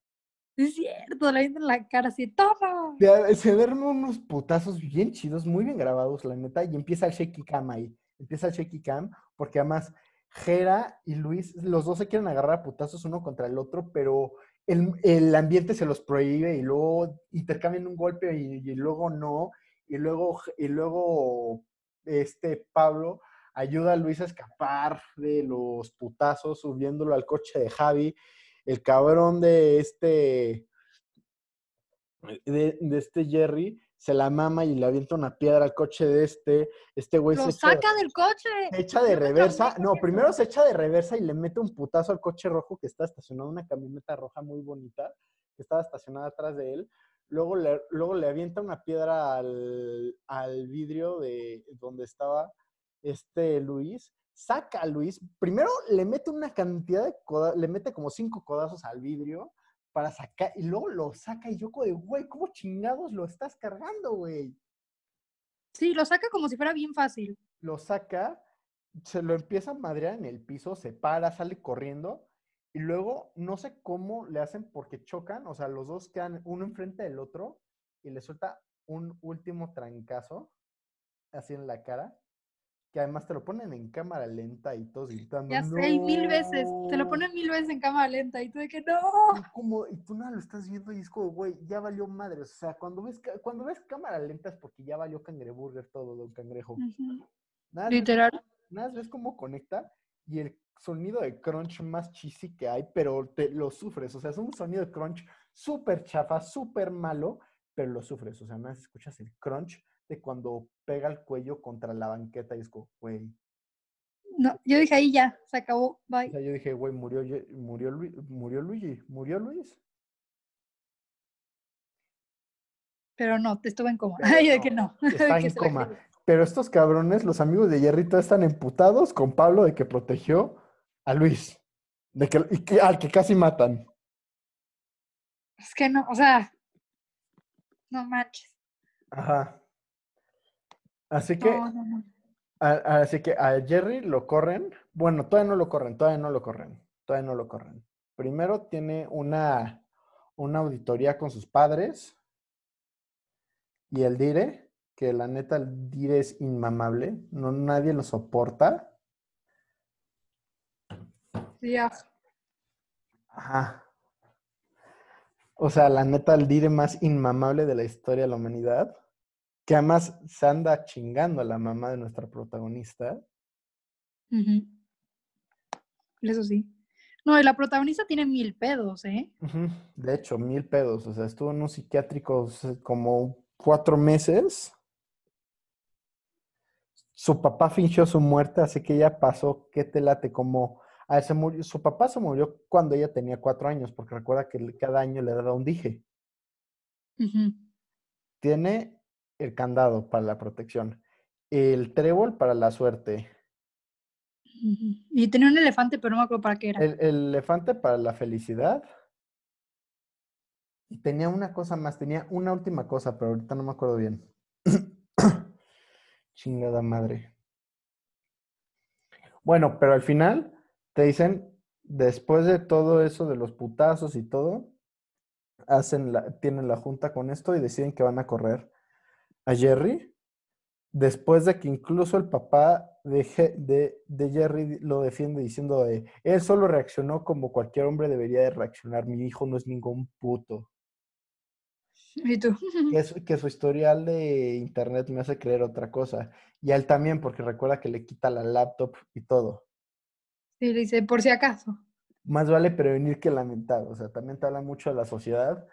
Es cierto, le en la cara así, ¡toma! Se, se ven unos putazos bien chidos, muy bien grabados, la neta. Y empieza el shaky cam ahí. Empieza el shaky cam, porque además Jera y Luis, los dos se quieren agarrar a putazos uno contra el otro, pero el, el ambiente se los prohíbe y luego intercambian un golpe y, y luego no. Y luego, y luego este Pablo ayuda a Luis a escapar de los putazos subiéndolo al coche de Javi. El cabrón de este de, de este Jerry se la mama y le avienta una piedra al coche de este. Este güey Lo se echa, saca del coche. se echa de reversa. No, primero se echa de reversa y le mete un putazo al coche rojo que está estacionado, una camioneta roja muy bonita que estaba estacionada atrás de él. Luego le, luego le avienta una piedra al, al vidrio de donde estaba este Luis. Saca a Luis. Primero le mete una cantidad de coda- le mete como cinco codazos al vidrio para sacar, y luego lo saca y yo como de, güey, ¿cómo chingados lo estás cargando, güey? Sí, lo saca como si fuera bien fácil. Lo saca, se lo empieza a madrear en el piso, se para, sale corriendo, y luego no sé cómo le hacen porque chocan, o sea, los dos quedan uno enfrente del otro, y le suelta un último trancazo, así en la cara, que además te lo ponen en cámara lenta y todos gritando. Ya sé, y mil veces. Te lo "No". ponen mil veces en cámara lenta y tú de que no. Y como, y tú nada lo estás viendo y es como, güey, ya valió madre. O sea, cuando ves, cuando ves cámara lenta es porque ya valió cangreburger todo, don cangrejo. Ujú. Nada, más ves- Literal. nada ves cómo conecta y el sonido de crunch más cheesy que hay, pero te lo sufres. O sea, es un sonido de crunch súper chafa, súper malo, pero lo sufres. O sea, nada más escuchas el crunch de cuando pega el cuello contra la banqueta y es como, güey. No, yo dije ahí ya, se acabó. O Bye. sea, yo dije, güey, murió, murió, murió Luigi, murió Luis. Pero no, te estuve en coma. Ay, de no, que no. está en coma. Pero estos cabrones, los amigos de Jerry, todos están emputados con Pablo de que protegió a Luis. De que, y que- al que casi matan. Es que no, o sea, no manches. Ajá. Así que, No, no, no. a- así que a Jerry lo corren. Bueno, todavía no lo corren, todavía no lo corren, todavía no lo corren. Primero tiene una, una auditoría con sus padres y el Dire, que la neta el Dire es inmamable, no nadie lo soporta. Sí, ya. Ajá. O sea, la neta, el dire más inmamable de la historia de la humanidad, que además se anda chingando a la mamá de nuestra protagonista. Eso sí. No, y la protagonista tiene mil pedos, ¿eh? De hecho, mil pedos. O sea, estuvo en un psiquiátrico como cuatro meses. Su papá fingió su muerte, así que ella pasó, ¿qué te late? Como, ah, se murió, su papá se murió cuando ella tenía cuatro años, porque recuerda que cada año le daba un dije. Tiene el candado para la protección, el trébol para la suerte. Y tenía un elefante, pero no me acuerdo para qué era. el, el elefante para la felicidad. Y tenía una cosa más, tenía una última cosa, pero ahorita no me acuerdo bien. Chingada madre. Bueno, pero al final te dicen, después de todo eso de los putazos y todo, hacen la, tienen la junta con esto y deciden que van a correr a Jerry. Después de que incluso el papá de, Je- de, de Jerry lo defiende diciendo, de, él solo reaccionó como cualquier hombre debería de reaccionar, mi hijo no es ningún puto. Y tú. que, su- que su historial de internet me hace creer otra cosa. Y a él también, porque recuerda que le quita la laptop y todo. Sí, le dice, por si acaso. Más vale prevenir que lamentar. O sea, también te habla mucho de la sociedad,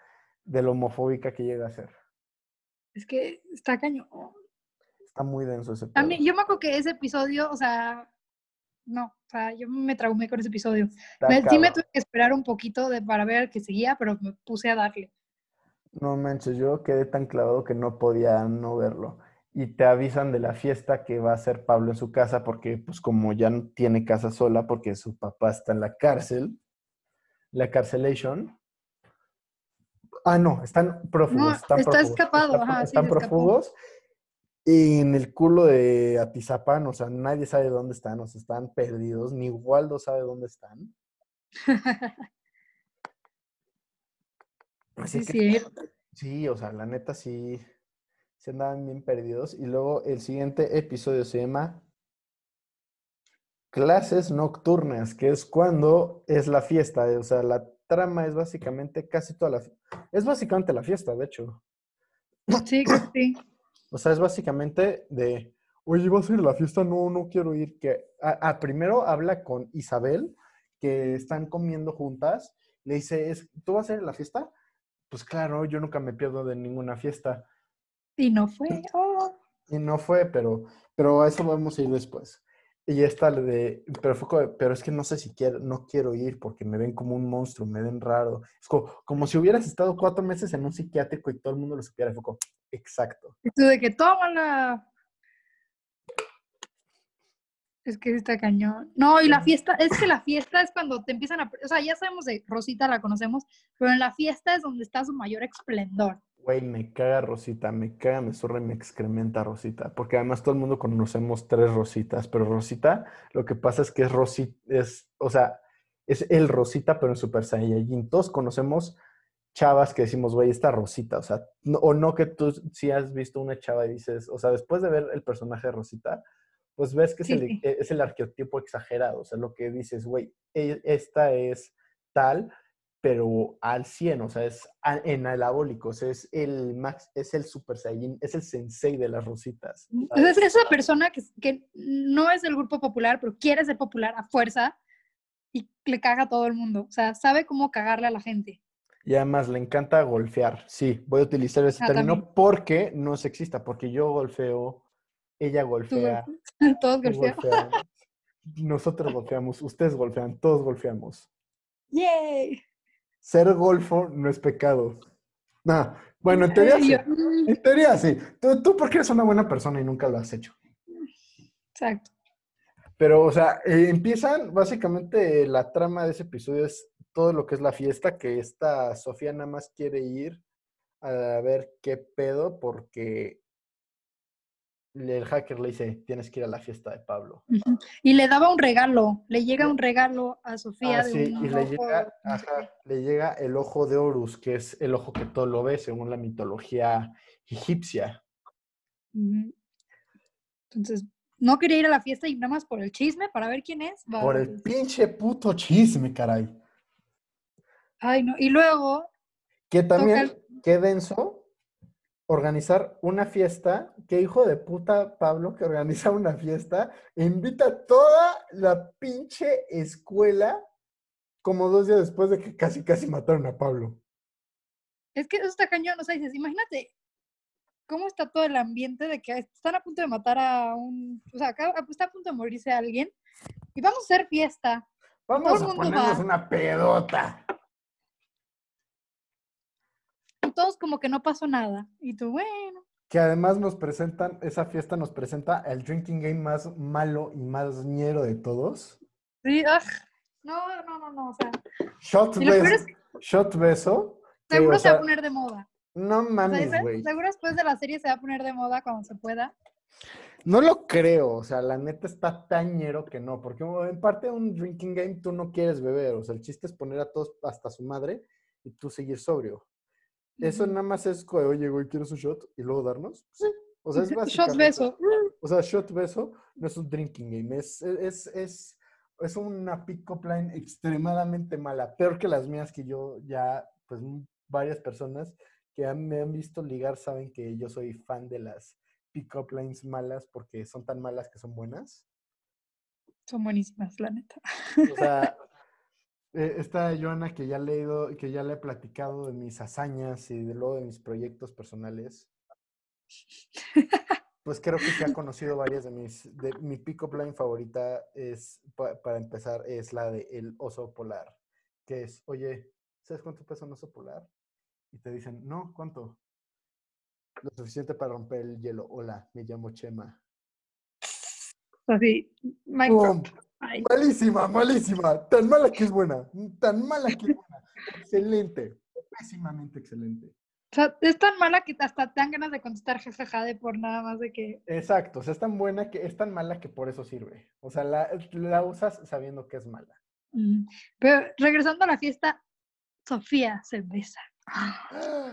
de lo homofóbica que llega a ser. Es que está cañón. Está muy denso ese A mí, pedo. yo me acuerdo que ese episodio, o sea, no, o sea, yo me traumé con ese episodio. Está Me- sí me tuve que esperar un poquito de, para ver que seguía, pero me puse a darle. No manches, yo quedé tan clavado que no podía no verlo. Y te avisan de la fiesta que va a hacer Pablo en su casa, porque pues como ya no tiene casa sola, porque su papá está en la cárcel, la carcelation. Ah, no, están prófugos. No, están está prófugos, escapado, está- ajá, sí, están escapó. prófugos. Y en el culo de Atizapán, o sea, nadie sabe dónde están, o sea, están perdidos, ni Waldo sabe dónde están. Así Sí, que sí. Sí, o sea, la neta sí se andaban bien perdidos. Y luego el siguiente episodio se llama Clases Nocturnas, que es cuando es la fiesta. O sea, la trama es básicamente casi toda la... Es básicamente la fiesta, de hecho. Sí, sí. O sea, es básicamente de, oye, ¿vas a ir a la fiesta? No, no quiero ir. Que, ah, primero habla con Isabel, que están comiendo juntas. Le dice, "Es- ¿tú vas a ir a la fiesta? Pues claro, yo nunca me pierdo de ninguna fiesta. Y no fue. Oh. Y no fue, pero, pero a eso vamos a ir después. Y esta de, pero fue pero es que no sé si quiero, no quiero ir porque me ven como un monstruo, me ven raro. Es como, como si hubieras estado cuatro meses en un psiquiátrico y todo el mundo lo supiera. Fue como, exacto. Tú de que tómala. Es que está cañón. No, y la fiesta, es que la fiesta es cuando te empiezan a. O sea, ya sabemos de Rosita, la conocemos, pero en la fiesta es donde está su mayor esplendor. Güey, me caga Rosita, me caga, me zurra y me excrementa Rosita. Porque además todo el mundo conocemos tres Rositas, pero Rosita, lo que pasa es que es Rosita, es, o sea, es el Rosita, pero en Super Saiyajin. Todos conocemos chavas que decimos, güey, esta Rosita, o sea, no- o no que tú sí has visto una chava y dices, o sea, después de ver el personaje de Rosita, pues ves que Sí, es, el, sí. es el arquetipo exagerado, o sea, lo que dices, güey, e- esta es tal, pero al 100, o sea, es a- en anabólico, o sea, es el max, es el super saiyajin, es el sensei de las rositas. ¿sabes? es esa persona que, que no es del grupo popular, pero quiere ser popular a fuerza y le caga a todo el mundo. O sea, sabe cómo cagarle a la gente. Y además le encanta golfear. Sí, voy a utilizar ese Ah, término también. porque no es sexista, porque yo golfeo, ella golfea, Todos tú golpeados. golfeas, nosotros golfeamos, ustedes golfean, todos golfeamos. ¡Yay! Ser golfo no es pecado. No, bueno, en teoría sí. En teoría sí. Tú, tú porque eres una buena persona y nunca lo has hecho. Exacto. Pero, o sea, eh, empiezan, básicamente la trama de ese episodio es todo lo que es la fiesta, que esta Sofía nada más quiere ir a ver qué pedo porque el hacker le dice, tienes que ir a la fiesta de Pablo. Y le daba un regalo, le llega un regalo a Sofía. Ah, sí, y le llega, le llega el ojo de Horus, que es el ojo que todo lo ve según la mitología egipcia. Entonces, no quería ir a la fiesta y nada más por el chisme, para ver quién es. por el pinche puto chisme, caray. Ay, no. Y luego. Que también, qué denso organizar una fiesta. Qué hijo de puta Pablo que organiza una fiesta. E invita a toda la pinche escuela como dos días después de que casi, casi mataron a Pablo. Es que eso está cañón. O sea, dices, imagínate cómo está todo el ambiente de que están a punto de matar a un. O sea, está a punto de morirse alguien. Y vamos a hacer fiesta. Vamos a ponernos una pedota. Todos como que no pasó nada. Y tú, bueno. Que además nos presentan, esa fiesta nos presenta el drinking game más malo y más ñero de todos. Sí, ugh. no, no, no, no, o sea. Shot, beso, shot beso. Seguro se va a poner de moda. No mames, güey. seguro después de la serie se va a poner de moda cuando se pueda. No lo creo, o sea, la neta está tan ñero que no, porque en parte de un drinking game tú no quieres beber, o sea, el chiste es poner a todos hasta su madre y tú seguir sobrio. Eso nada más es, oye, güey, ¿quieres un shot? Y luego darnos. Sí. O sea, es Shot beso. O sea, shot beso no es un drinking game, es, es, es, es una pick-up line extremadamente mala, peor que las mías que yo ya, pues varias personas que me han visto ligar saben que yo soy fan de las pick-up lines malas porque son tan malas que son buenas. Son buenísimas, la neta. O sea, eh, esta Joana que ya, le he que ya le he platicado de mis hazañas y de luego de mis proyectos personales. Pues creo que ha conocido varias de mis. De, mi pick-up line favorita es, para empezar, es la de el oso polar. Que es, oye, ¿sabes cuánto pesa un oso polar? Y te dicen, no, ¿cuánto? Lo suficiente para romper el hielo. Hola, me llamo Chema. Así, Malísima, malísima. Tan mala que es buena. Tan mala que es buena. Excelente. Pésimamente excelente. O sea, es tan mala que hasta te dan ganas de contestar jajaja de por nada más de que. Exacto. O sea, es tan buena que es tan mala que por eso sirve. O sea, la, la usas sabiendo que es mala. Pero regresando a la fiesta, Sofía se besa.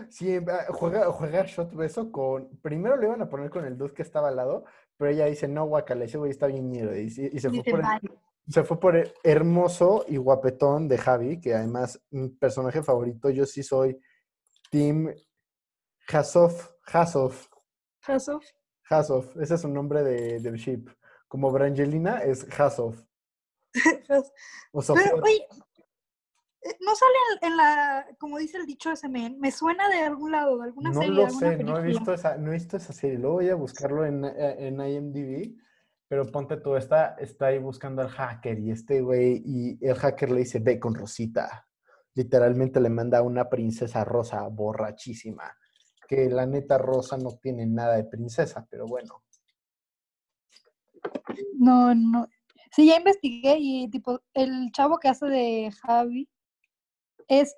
Sí, ah, juega, juega shot beso con. Primero le iban a poner con el dude que estaba al lado, pero ella dice, no, guacala, ese güey está bien miedo. Y, se, fue por el, se fue por el hermoso y guapetón de Javi, que además, mi personaje favorito, yo sí soy Team Hasov. Hasov. Hasov. Hasov, ese es su nombre de, del ship. Como Brangelina es Hasov. o Pero, no sale en la, como dice el dicho ese men, me suena de algún lado, de alguna serie. No lo sé, no he, visto esa, no he visto esa serie. Luego voy a buscarlo en, eh, en IMDb, pero ponte tú, está, está ahí buscando al hacker y este güey, y el hacker le dice, ve con Rosita. Literalmente le manda a una princesa rosa borrachísima, que la neta rosa no tiene nada de princesa, pero bueno. No, no. Sí, ya investigué y tipo, el chavo que hace de Javi es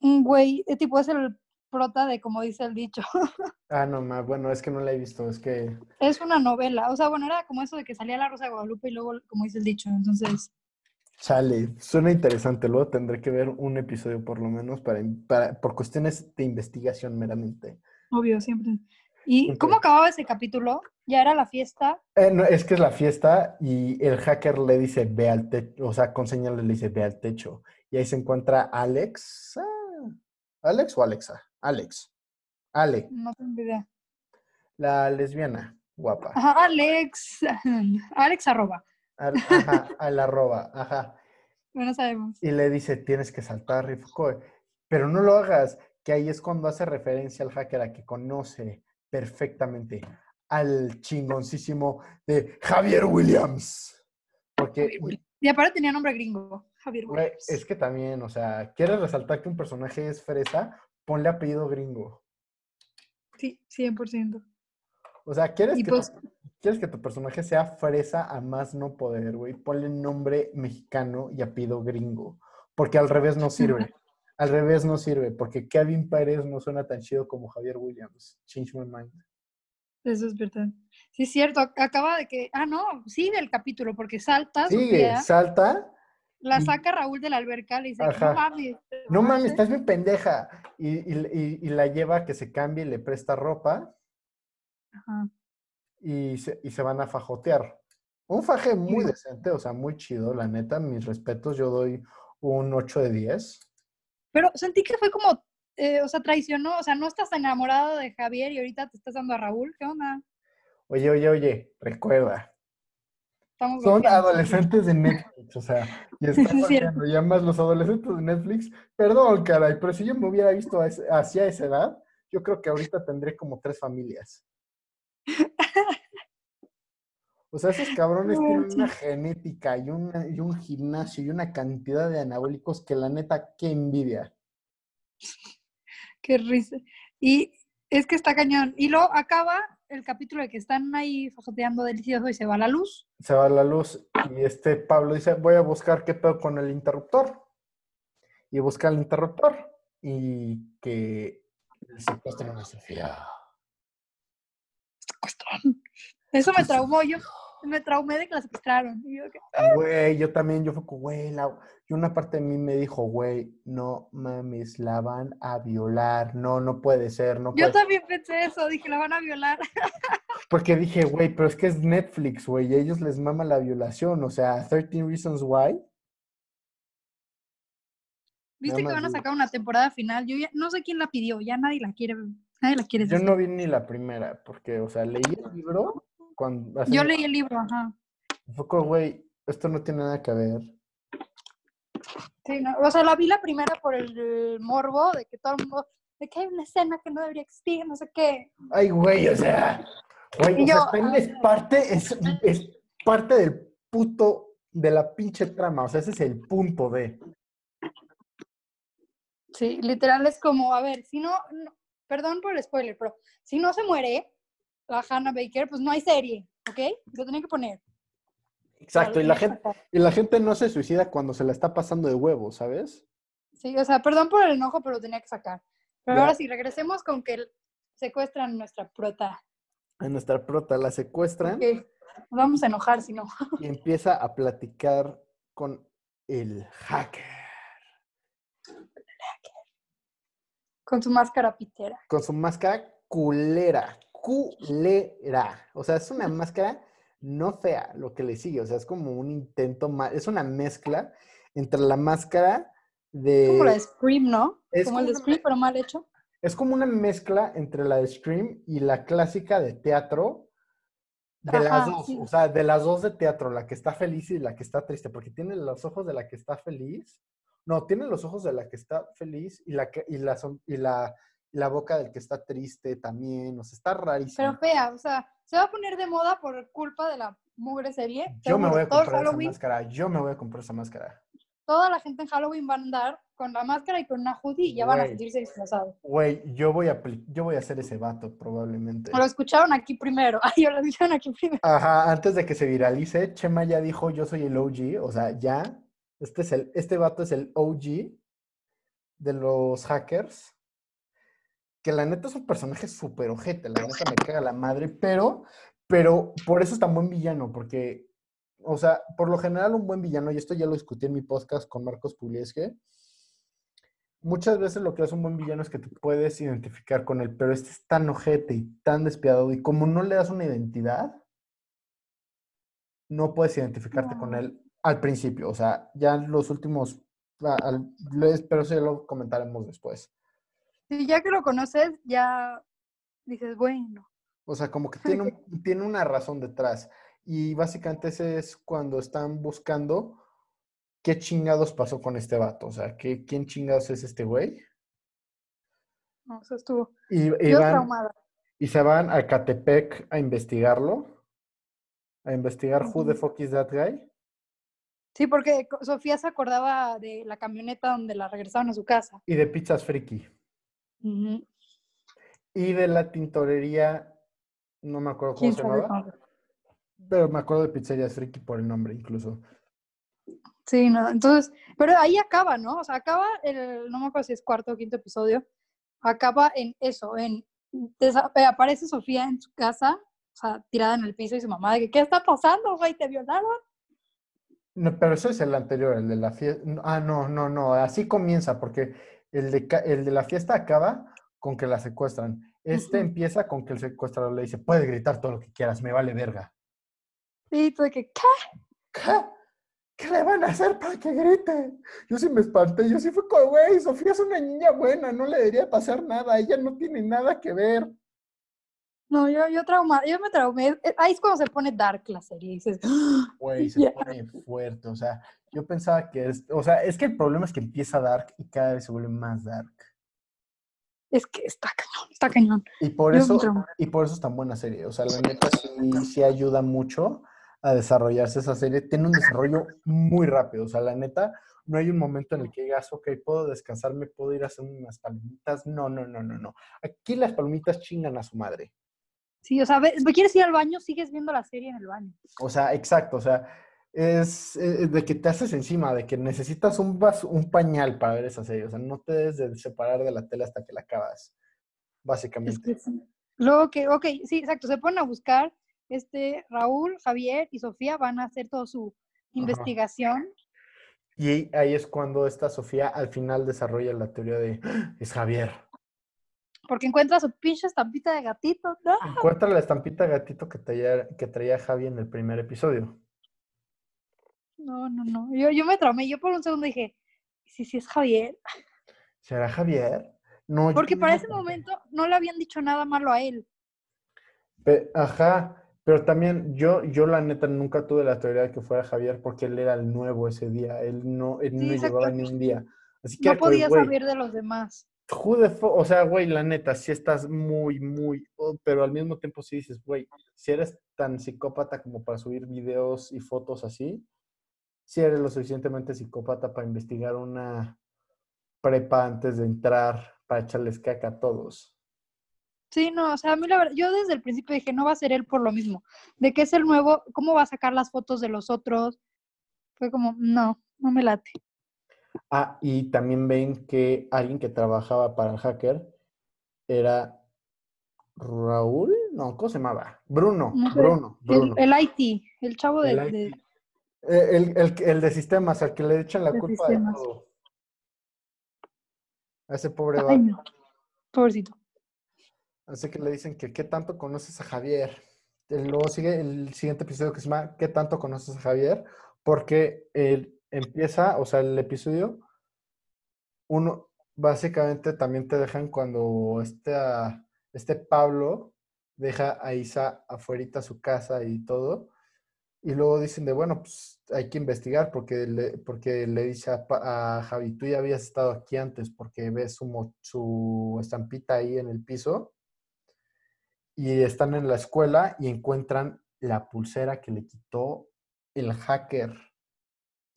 un güey, eh, tipo es el prota de como dice el dicho. Ah, no, más bueno, es que no la he visto, es que... Es una novela, o sea, bueno, era como eso de que salía la Rosa de Guadalupe y luego, como dice el dicho, entonces... Chale, suena interesante, luego tendré que ver un episodio por lo menos para, para por cuestiones de investigación meramente. Obvio, siempre. ¿Y cómo acababa ese capítulo? ¿Ya era la fiesta? Eh, no, es que es la fiesta y el hacker le dice ve al techo, o sea, con señales le dice ve al techo. Y ahí se encuentra Alex. ¿Alex o Alexa? Alex. Ale. No tengo idea. La lesbiana, guapa. Ajá, Alex. Alex arroba. ajá, al arroba, ajá. No sabemos. Y le dice, tienes que saltar, Pero no lo hagas, que ahí es cuando hace referencia al hacker a que conoce perfectamente al chingoncísimo de Javier Williams. Porque... Y aparte tenía nombre gringo. Es que también, o sea, ¿quieres resaltar que un personaje es fresa? Ponle apellido gringo. Sí, 100%. O sea, ¿quieres, que, tu, pues ¿quieres que tu personaje sea fresa a más no poder, güey? Ponle nombre mexicano y apellido gringo. porque al revés no sirve. Al revés no sirve, porque Kevin Pérez no suena tan chido como Javier Williams. Change my mind. Eso es verdad. Sí, es cierto. Acaba de que. Ah, no, sigue el capítulo, porque salta. Sigue, salta. La y- saca Raúl de la alberca, le dice, Ajá. no mames. No mames, ¿eh?". estás bien pendeja. Y, y- y- y la lleva a que se cambie y le presta ropa Ajá. y se, y se van a fajotear. Un faje muy decente, o sea, muy chido, la neta. Mis respetos, yo doy un 8 de 10. Pero sentí que fue como, eh, o sea, traicionó, o sea, no estás enamorado de Javier y ahorita te estás dando a Raúl, ¿qué onda? Oye, oye, oye, recuerda. Estamos Son adolescentes de Netflix, o sea, y están volviendo ya más los adolescentes de Netflix. Perdón, caray, pero si yo me hubiera visto ese- hacia esa edad, yo creo que ahorita tendré como tres familias. O sea, esos cabrones tienen una genética y, una- y un gimnasio y una cantidad de anabólicos que la neta, qué envidia. Qué risa. Y es que está cañón. Y luego acaba el capítulo de que están ahí fajoteando delicioso y se va la luz. Se va la luz y este Pablo dice, voy a buscar qué pedo con el interruptor. Y busca el interruptor y que el secuestran a Sofía. Secuestraron. Eso me traumó. Yo me traumé de que la secuestraron. Y yo, que- Güey, yo también, yo fue como, güey, la- y una parte de mí me dijo, güey, no mames, la van a violar, no, no puede ser, no Yo también pensé eso. Dije, la van a violar. Porque dije, güey, pero es que es Netflix, güey, y ellos les mama la violación, o sea, 13 Reasons Why. ¿Viste Nada que van a sacar una temporada final? Yo ya no sé quién la pidió. Ya nadie la quiere. Nadie la quiere. Yo no vi ni la primera, porque, o sea, leí el libro cuando... Yo leí el libro, ajá. Como, güey, esto no tiene nada que ver. Sí, no, o sea, la vi la primera por el morbo de que todo el mundo, de que hay una escena que no debería existir, no sé qué. Ay, güey, o sea, güey, o yo, ah, es parte, es, es parte del puto, de la pinche trama, o sea, ese es el punto de... Sí, literal es como, a ver, si no, no- perdón por el spoiler, pero si no se muere la Hannah Baker, pues no hay serie, ¿ok? Lo tenía que poner. Exacto, y la gente, y la gente no se suicida cuando se la está pasando de huevo, ¿sabes? Sí, o sea, perdón por el enojo, pero lo tenía que sacar. Pero Ya. ahora sí, regresemos con que secuestran nuestra prota. A nuestra prota la secuestran Nos vamos a enojar si no. y empieza a platicar con el hacker, Con su máscara pitera. con su máscara culera, culera. O sea, es una máscara no fea lo que le sigue, o sea, es como un intento mal, es una mezcla entre la máscara de... Como la de Scream, ¿no? es Como el de Scream, pero mal hecho. Es como una mezcla entre la de Scream y la clásica de teatro de las dos, sí. o sea, de las dos de teatro, la que está feliz y la que está triste, porque tiene los ojos de la que está feliz, no, tiene los ojos de la que está feliz y la que, y la, son- y la, la boca del que está triste también, o sea, está rarísimo. Pero fea, o sea, se va a poner de moda por culpa de la mugre serie. yo me voy a comprar esa máscara, yo me voy a comprar esa máscara. toda la gente en Halloween va a andar con la máscara y con una hoodie y ya van a sentirse disfrazados. Güey, yo voy a, yo voy a hacer ese vato probablemente. Lo escucharon aquí primero. Ay, yo lo escucharon aquí primero. Ajá, antes de que se viralice, Chema ya dijo, yo soy el OG, o sea, ya, este, es el, este vato es el OG de los hackers, que la neta es un personaje súper ojete, la neta me caga la madre, pero, pero por eso es tan buen villano, porque, o sea, por lo general un buen villano, y esto ya lo discutí en mi podcast con Marcos Puliesque, muchas veces lo que hace un buen villano es que te puedes identificar con él, pero este es tan ojete y tan despiadado, y como no le das una identidad, no puedes identificarte con él al principio. O sea, ya en los últimos, al- pero eso ya lo comentaremos después. Y ya que lo conoces, ya dices, bueno. O sea, como que tiene, un- tiene una razón detrás. Y básicamente ese es cuando están buscando qué chingados pasó con este vato. O sea, ¿qué, ¿quién chingados es este güey? No, eso estuvo. Y, y Yo van- traumada. y se van a Catepec a investigarlo. A investigar who the fuck is that guy. Sí, porque Sofía se acordaba de la camioneta donde la regresaron a su casa. Y de Pizzas Friki. Y de la tintorería, no me acuerdo cómo ¿Quién se llamaba. Pero me acuerdo de Pizzerías Friki por el nombre incluso. Sí, no, entonces, pero ahí acaba, ¿no? O sea, acaba el, no me acuerdo si es cuarto o quinto episodio, acaba en eso, en, eh, aparece Sofía en su casa, o sea, tirada en el piso y su mamá de que, ¿qué está pasando, güey? ¿Te violaron? No, pero ese es el anterior, el de la fiesta. Ah, no, no, no, así comienza, porque el de, el de la fiesta acaba con que la secuestran. Este empieza con que el secuestrador le dice, puedes gritar todo lo que quieras, me vale verga. Y tú de que, ¿qué? ¿Qué? ¿Qué le van a hacer para que grite? Yo sí me espanté, yo sí fui como, güey, Sofía es una niña buena, no le debería pasar nada, ella no tiene nada que ver. No, yo, yo trauma, yo me traumé. Eh, Ahí es cuando se pone dark la serie. Y dices. Güey, se pone fuerte, o sea, yo pensaba que es, o sea, es que el problema es que empieza dark y cada vez se vuelve más dark. es que está cañón, está cañón. Y por Yo eso, y por eso es tan buena serie. O sea, la neta sí, sí ayuda mucho a desarrollarse esa serie. Tiene un desarrollo muy rápido. O sea, la neta, no hay un momento en el que digas, ok, puedo descansarme, puedo ir a hacer unas palomitas. No, no, no, no, no. Aquí las palomitas chingan a su madre. Sí, o sea, quieres ir al baño, sigues viendo la serie en el baño. O sea, exacto. O sea, es eh, de que te haces encima, de que necesitas un, vas- un pañal para ver esa serie. O sea, no te debes de separar de la tele hasta que la acabas. Es Básicamente. que. Luego que, ok, sí, exacto, se ponen a buscar, este, Raúl, Javier y Sofía van a hacer toda su investigación. Y ahí es cuando esta Sofía al final desarrolla la teoría de "Ah, es Javier. Porque encuentra su pinche estampita de gatito. ¿no? Encuentra la estampita gatito que traía, que traía Javi en el primer episodio. No, no, no. Yo, yo me traumé. Yo por un segundo dije, ¿y si sí es Javier? ¿Será Javier? No, Porque para no ese momento no le habían dicho nada malo a él. Pe- Ajá, pero también yo, yo la neta nunca tuve la teoría de que fuera Javier porque él era el nuevo ese día. Él no, él Sí, no llevaba ni un día. Así que, No podía saber de los demás. Who the O sea, güey, la neta, sí estás muy, muy, oh, pero al mismo tiempo sí dices, güey, si eres tan psicópata como para subir videos y fotos así, si eres lo suficientemente psicópata para investigar una prepa antes de entrar para echarles caca a todos. Sí, no, o sea, a mí la verdad, yo desde el principio dije, no va a ser él por lo mismo, de que es el nuevo, ¿cómo va a sacar las fotos de los otros? Fue como, no, no me late. Ah, y también ven que alguien que trabajaba para el hacker era Raúl, no, ¿cómo se llamaba? Bruno, No Bruno, El, Bruno. el IT, el chavo de, El de-. Eh, El, el, el de sistemas, al que le echan la culpa sistemas. de todo. A ese pobre Ay, no, pobrecito. Así que le dicen que qué tanto conoces a Javier. Luego sigue el siguiente episodio que se llama ¿Qué tanto conoces a Javier? Porque él empieza, o sea, el episodio, uno, básicamente también te dejan cuando este, ah, este Pablo deja a Isa afuerita su casa y todo. Y luego dicen de, bueno, pues hay que investigar porque le, porque le dice a, Javi, tú ya habías estado aquí antes porque ves su, su estampita ahí en el piso y están en la escuela y encuentran la pulsera que le quitó el hacker.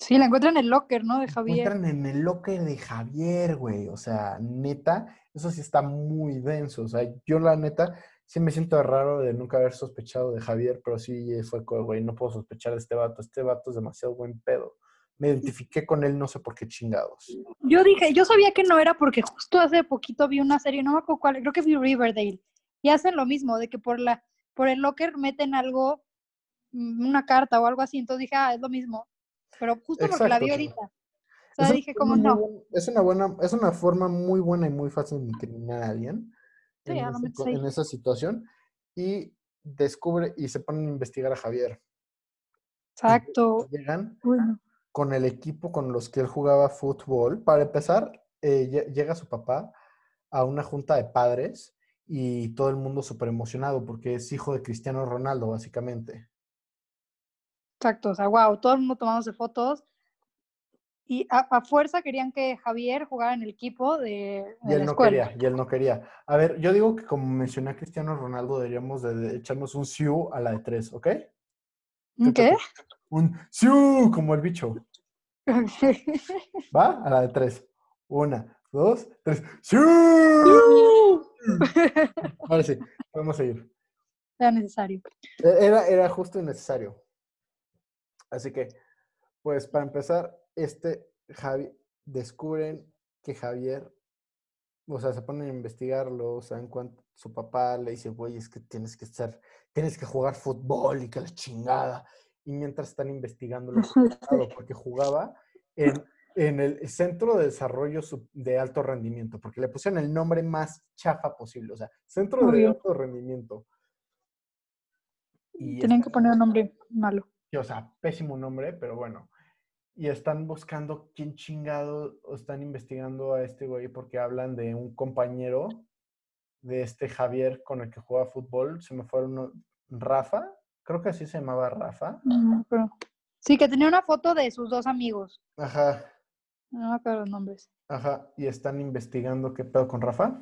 Sí, la encuentran en el locker, ¿no? De Javier. Encuentran en el locker de Javier, güey. O sea, neta, eso sí está muy denso. O sea, yo la neta sí me siento raro de nunca haber sospechado de Javier, pero sí fue como, güey, no puedo sospechar de este vato. Este vato es demasiado buen pedo. Me identifiqué con él, no sé por qué chingados. Yo dije, yo sabía que no era porque justo hace poquito vi una serie, no me acuerdo cuál, creo que vi Riverdale, y hacen lo mismo, de que por la, por el locker meten algo, mm, una carta o algo así, entonces dije, ah, es lo mismo. Pero justo porque la vi ahorita. O sea, Es dije, muy no. buen- es una buena, es una forma muy buena y muy fácil de incriminar a alguien Sí, en, ese en esa situación y descubre y se ponen a investigar a Javier. Exacto. Llegan Bueno, con el equipo con los que él jugaba fútbol. Para empezar, eh, lle- llega su papá a una junta de padres y todo el mundo súper emocionado porque es hijo de Cristiano Ronaldo, básicamente. Exacto. O sea, wow, todo el mundo tomándose fotos. Y a, a fuerza querían que Javier jugara en el equipo de, Y de él la no quería, y él no quería. A ver, yo digo que como mencioné a Cristiano Ronaldo, deberíamos de, de echarnos un siu a la de tres, ¿ok? te ¿Qué? Un siu como el bicho. ¿Va? A la de tres. Una, dos, tres. ¡Siu! Ahora sí, podemos seguir. Era necesario. E- Era, era justo y necesario. Así que, pues para empezar, este Javi, descubren que Javier, o sea, se ponen a investigarlo, o sea, en cuanto su papá le dice, güey, es que tienes que ser, tienes que jugar fútbol y que la chingada. Y mientras están investigando porque jugaba en, en el Centro de Desarrollo de Alto Rendimiento, porque le pusieron el nombre más chafa posible, o sea, Centro de. Alto Rendimiento. Y Tenían que poner un nombre malo. Sí, o sea, pésimo nombre, pero bueno. Y están buscando quién chingado, o están investigando a este güey porque hablan de un compañero de este Javier con el que juega fútbol. Se me fue uno, Rafa, creo que así se llamaba Rafa. No, pero... Sí, que tenía una foto de sus dos amigos. Ajá, No me acuerdo los nombres. ajá. Y están investigando qué pedo con Rafa.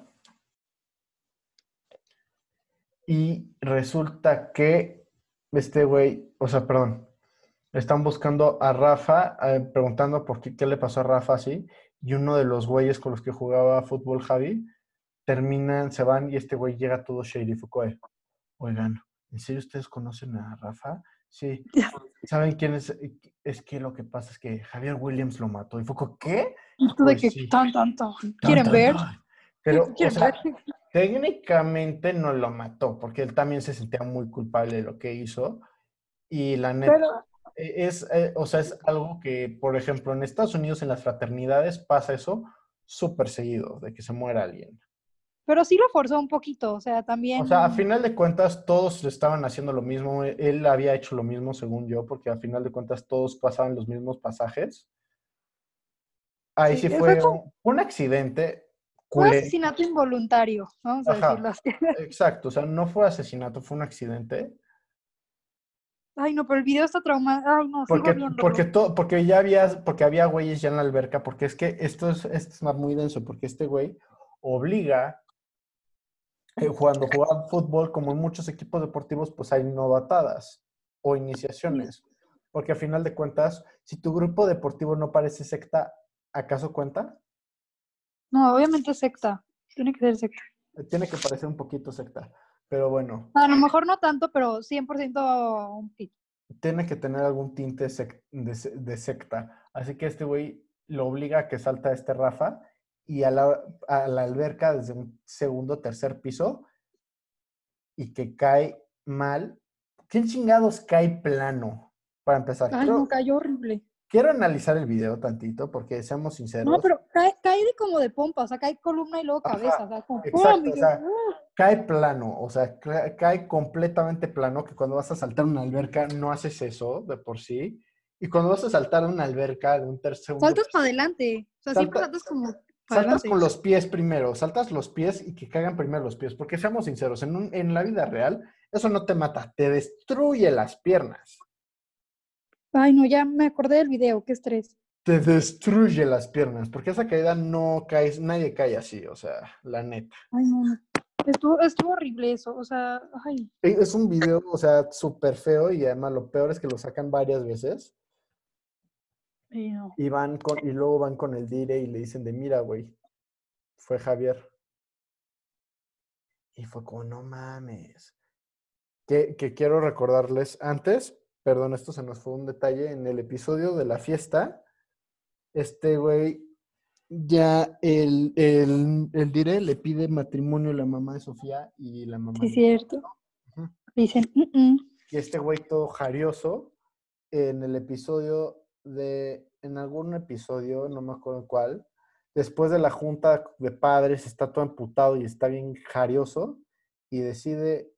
Y resulta que este güey, o sea, perdón, están buscando a Rafa, eh, preguntando por qué, qué le pasó a Rafa así, y uno de los güeyes con los que jugaba fútbol Javi, terminan, se van y este güey llega todo shady Foucault. Oigan, ¿en serio ustedes conocen a Rafa? Sí. ¿Saben quién es? Es que lo que pasa es que Javier Williams lo mató. Y Foucault, ¿qué? Tú de Pues que sí. tan, tan, tan. ¿Quieren tan, ver? tan. Pero, o ¿Quieren sea, ver? Técnicamente no lo mató, porque él también se sentía muy culpable de lo que hizo. Y la neta, Pero, e- es, eh, o sea, es algo que, por ejemplo, en Estados Unidos, en las fraternidades, pasa eso súper seguido, de que se muera alguien. pero sí lo forzó un poquito, o sea, también. O sea, a final de cuentas, todos estaban haciendo lo mismo. e- Él había hecho lo mismo, según yo, porque a final de cuentas todos pasaban los mismos pasajes. Ahí Sí, sí fue fue como- un, un accidente Fue asesinato involuntario, vamos a Ajá. decirlo así. Exacto, o sea, no fue asesinato, fue un accidente. Ay, no, pero el video está traumado. Ay, no, Porque, sigo porque, to- porque ya había, porque había güeyes ya en la alberca, porque es que esto es, esto es muy denso, porque este güey obliga, eh, cuando juega fútbol, como en muchos equipos deportivos, pues hay novatadas o iniciaciones. Porque a final de cuentas, si tu grupo deportivo no parece secta, ¿acaso cuenta? No, obviamente secta. Tiene que ser secta. Eh, Tiene que parecer un poquito secta. Pero bueno, A lo mejor no tanto, pero 100% un pit. tiene que tener algún tinte sec- de, se- de secta. Así que este güey lo obliga a que salta este Rafa y a la, a la alberca desde un segundo, tercer piso y que cae mal. ¿Quién chingados cae plano? Para empezar, Ay, quiero, no, cayó horrible. Quiero analizar el video tantito porque seamos sinceros. No, pero cae, cae de como de pompa, o sea, cae columna y luego Ajá, cabeza, o sea, como exacto, o sea. Cae plano, o sea, ca- cae completamente plano, que cuando vas a saltar una alberca no haces eso de por sí. Y cuando vas a saltar una alberca de un tercer saltas para adelante. O sea, siempre Salta- saltas como para Saltas con los pies primero, saltas los pies y que caigan primero los pies, porque seamos sinceros, en, un- en la vida real eso no te mata, te destruye las piernas, Ay, no, ya me acordé del video, qué estrés. te destruye las piernas, porque esa caída no caes, nadie cae así, o sea, la neta. Ay, no. Estuvo, estuvo horrible eso, o sea, ay. E- Es un video, o sea, súper feo y además lo peor es que lo sacan varias veces no. y van con, y luego van con el dire y le dicen de mira, güey, fue Javier. Y fue como, no mames. Que, que quiero recordarles antes, perdón, esto se nos fue un detalle, en el episodio de la fiesta, este güey, ya el, el, el dire le pide matrimonio a la mamá de Sofía y la mamá Sí, de- cierto. Dicen, "Mm, mm". y este güey todo jarioso en el episodio de, en algún episodio, no me acuerdo cuál, después de la junta de padres está todo emputado y está bien jarioso y decide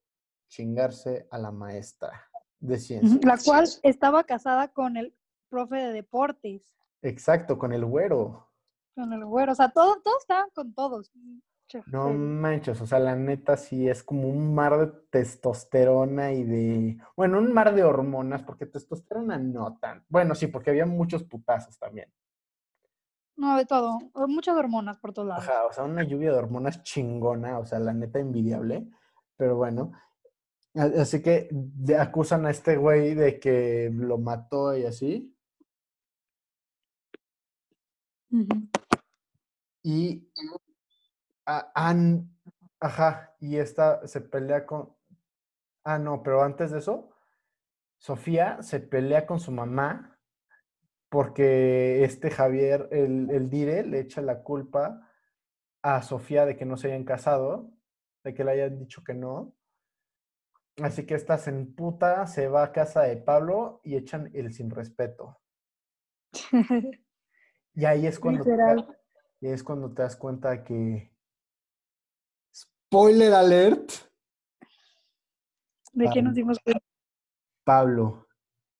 chingarse a la maestra de ciencia. la cual estaba casada con el profe de deportes, Exacto, con el güero. con el güero, o sea, todos, todos estaban con todos. No manches, o sea, la neta sí es como un mar de testosterona y de, bueno, un mar de hormonas, porque testosterona no tan. Bueno, sí, porque había muchos putazos también. No, de todo, muchas hormonas por todos lados. Ajá, o sea, una lluvia de hormonas chingona, o sea, la neta envidiable, pero bueno. Así que acusan a este güey de que lo mató y así, y a- an- ajá, y esta se pelea con, ah, no, pero antes de eso, Sofía se pelea con su mamá porque este Javier, el, el Dire, le echa la culpa a Sofía de que no se hayan casado, de que le hayan dicho que no. Así que esta se emputa, se va a casa de Pablo y echan el sin respeto. Y ahí es cuando, te, y es cuando te das cuenta que... Spoiler alert. ¿De qué nos dimos cuenta? Pablo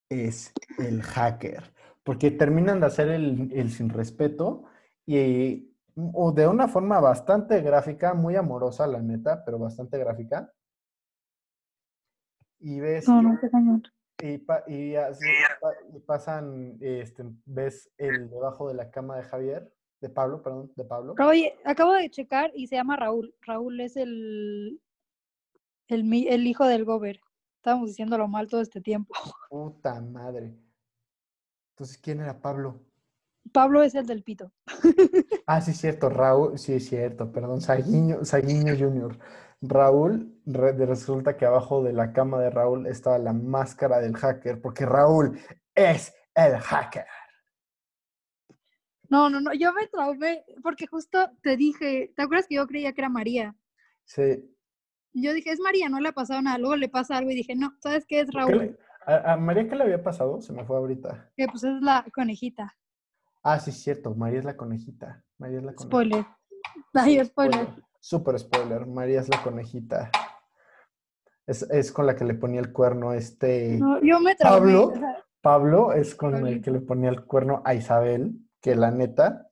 es el hacker. Porque terminan de hacer el, el sin respeto y o de una forma bastante gráfica, muy amorosa, la neta, pero bastante gráfica. Y ves No, no, y, pa- y así pa- y pasan, este, ves el debajo de la cama de Javier, de Pablo, perdón, de Pablo. Oye, acabo de checar y se llama Raúl. Raúl es el, el, el hijo del Gober. Estábamos diciéndolo mal todo este tiempo. Puta madre. Entonces, ¿quién era Pablo? Pablo es el del pito. Ah, sí, es cierto, Raúl, sí, es cierto, perdón, Saguiño, Saguiño Jr. Raúl, resulta que abajo de la cama de Raúl estaba la máscara del hacker, porque Raúl es el hacker. No, no, no, yo me traumé porque justo te dije, ¿te acuerdas que yo creía que era María? Sí. Yo dije, es María, no le ha pasado nada. Luego le pasa algo y dije, no, ¿sabes qué es ¿Qué Raúl? le- a, a María qué le había pasado? Se me fue ahorita. Que pues es la conejita. Ah, sí, es cierto, María es la conejita. María es la conejita. Spoiler. Ay, spoiler. Super spoiler, María es la conejita. Es, es con la que le ponía el cuerno este... No, yo me traumé. Pablo. o sea, Pablo es con el que le ponía el cuerno a Isabel, que la neta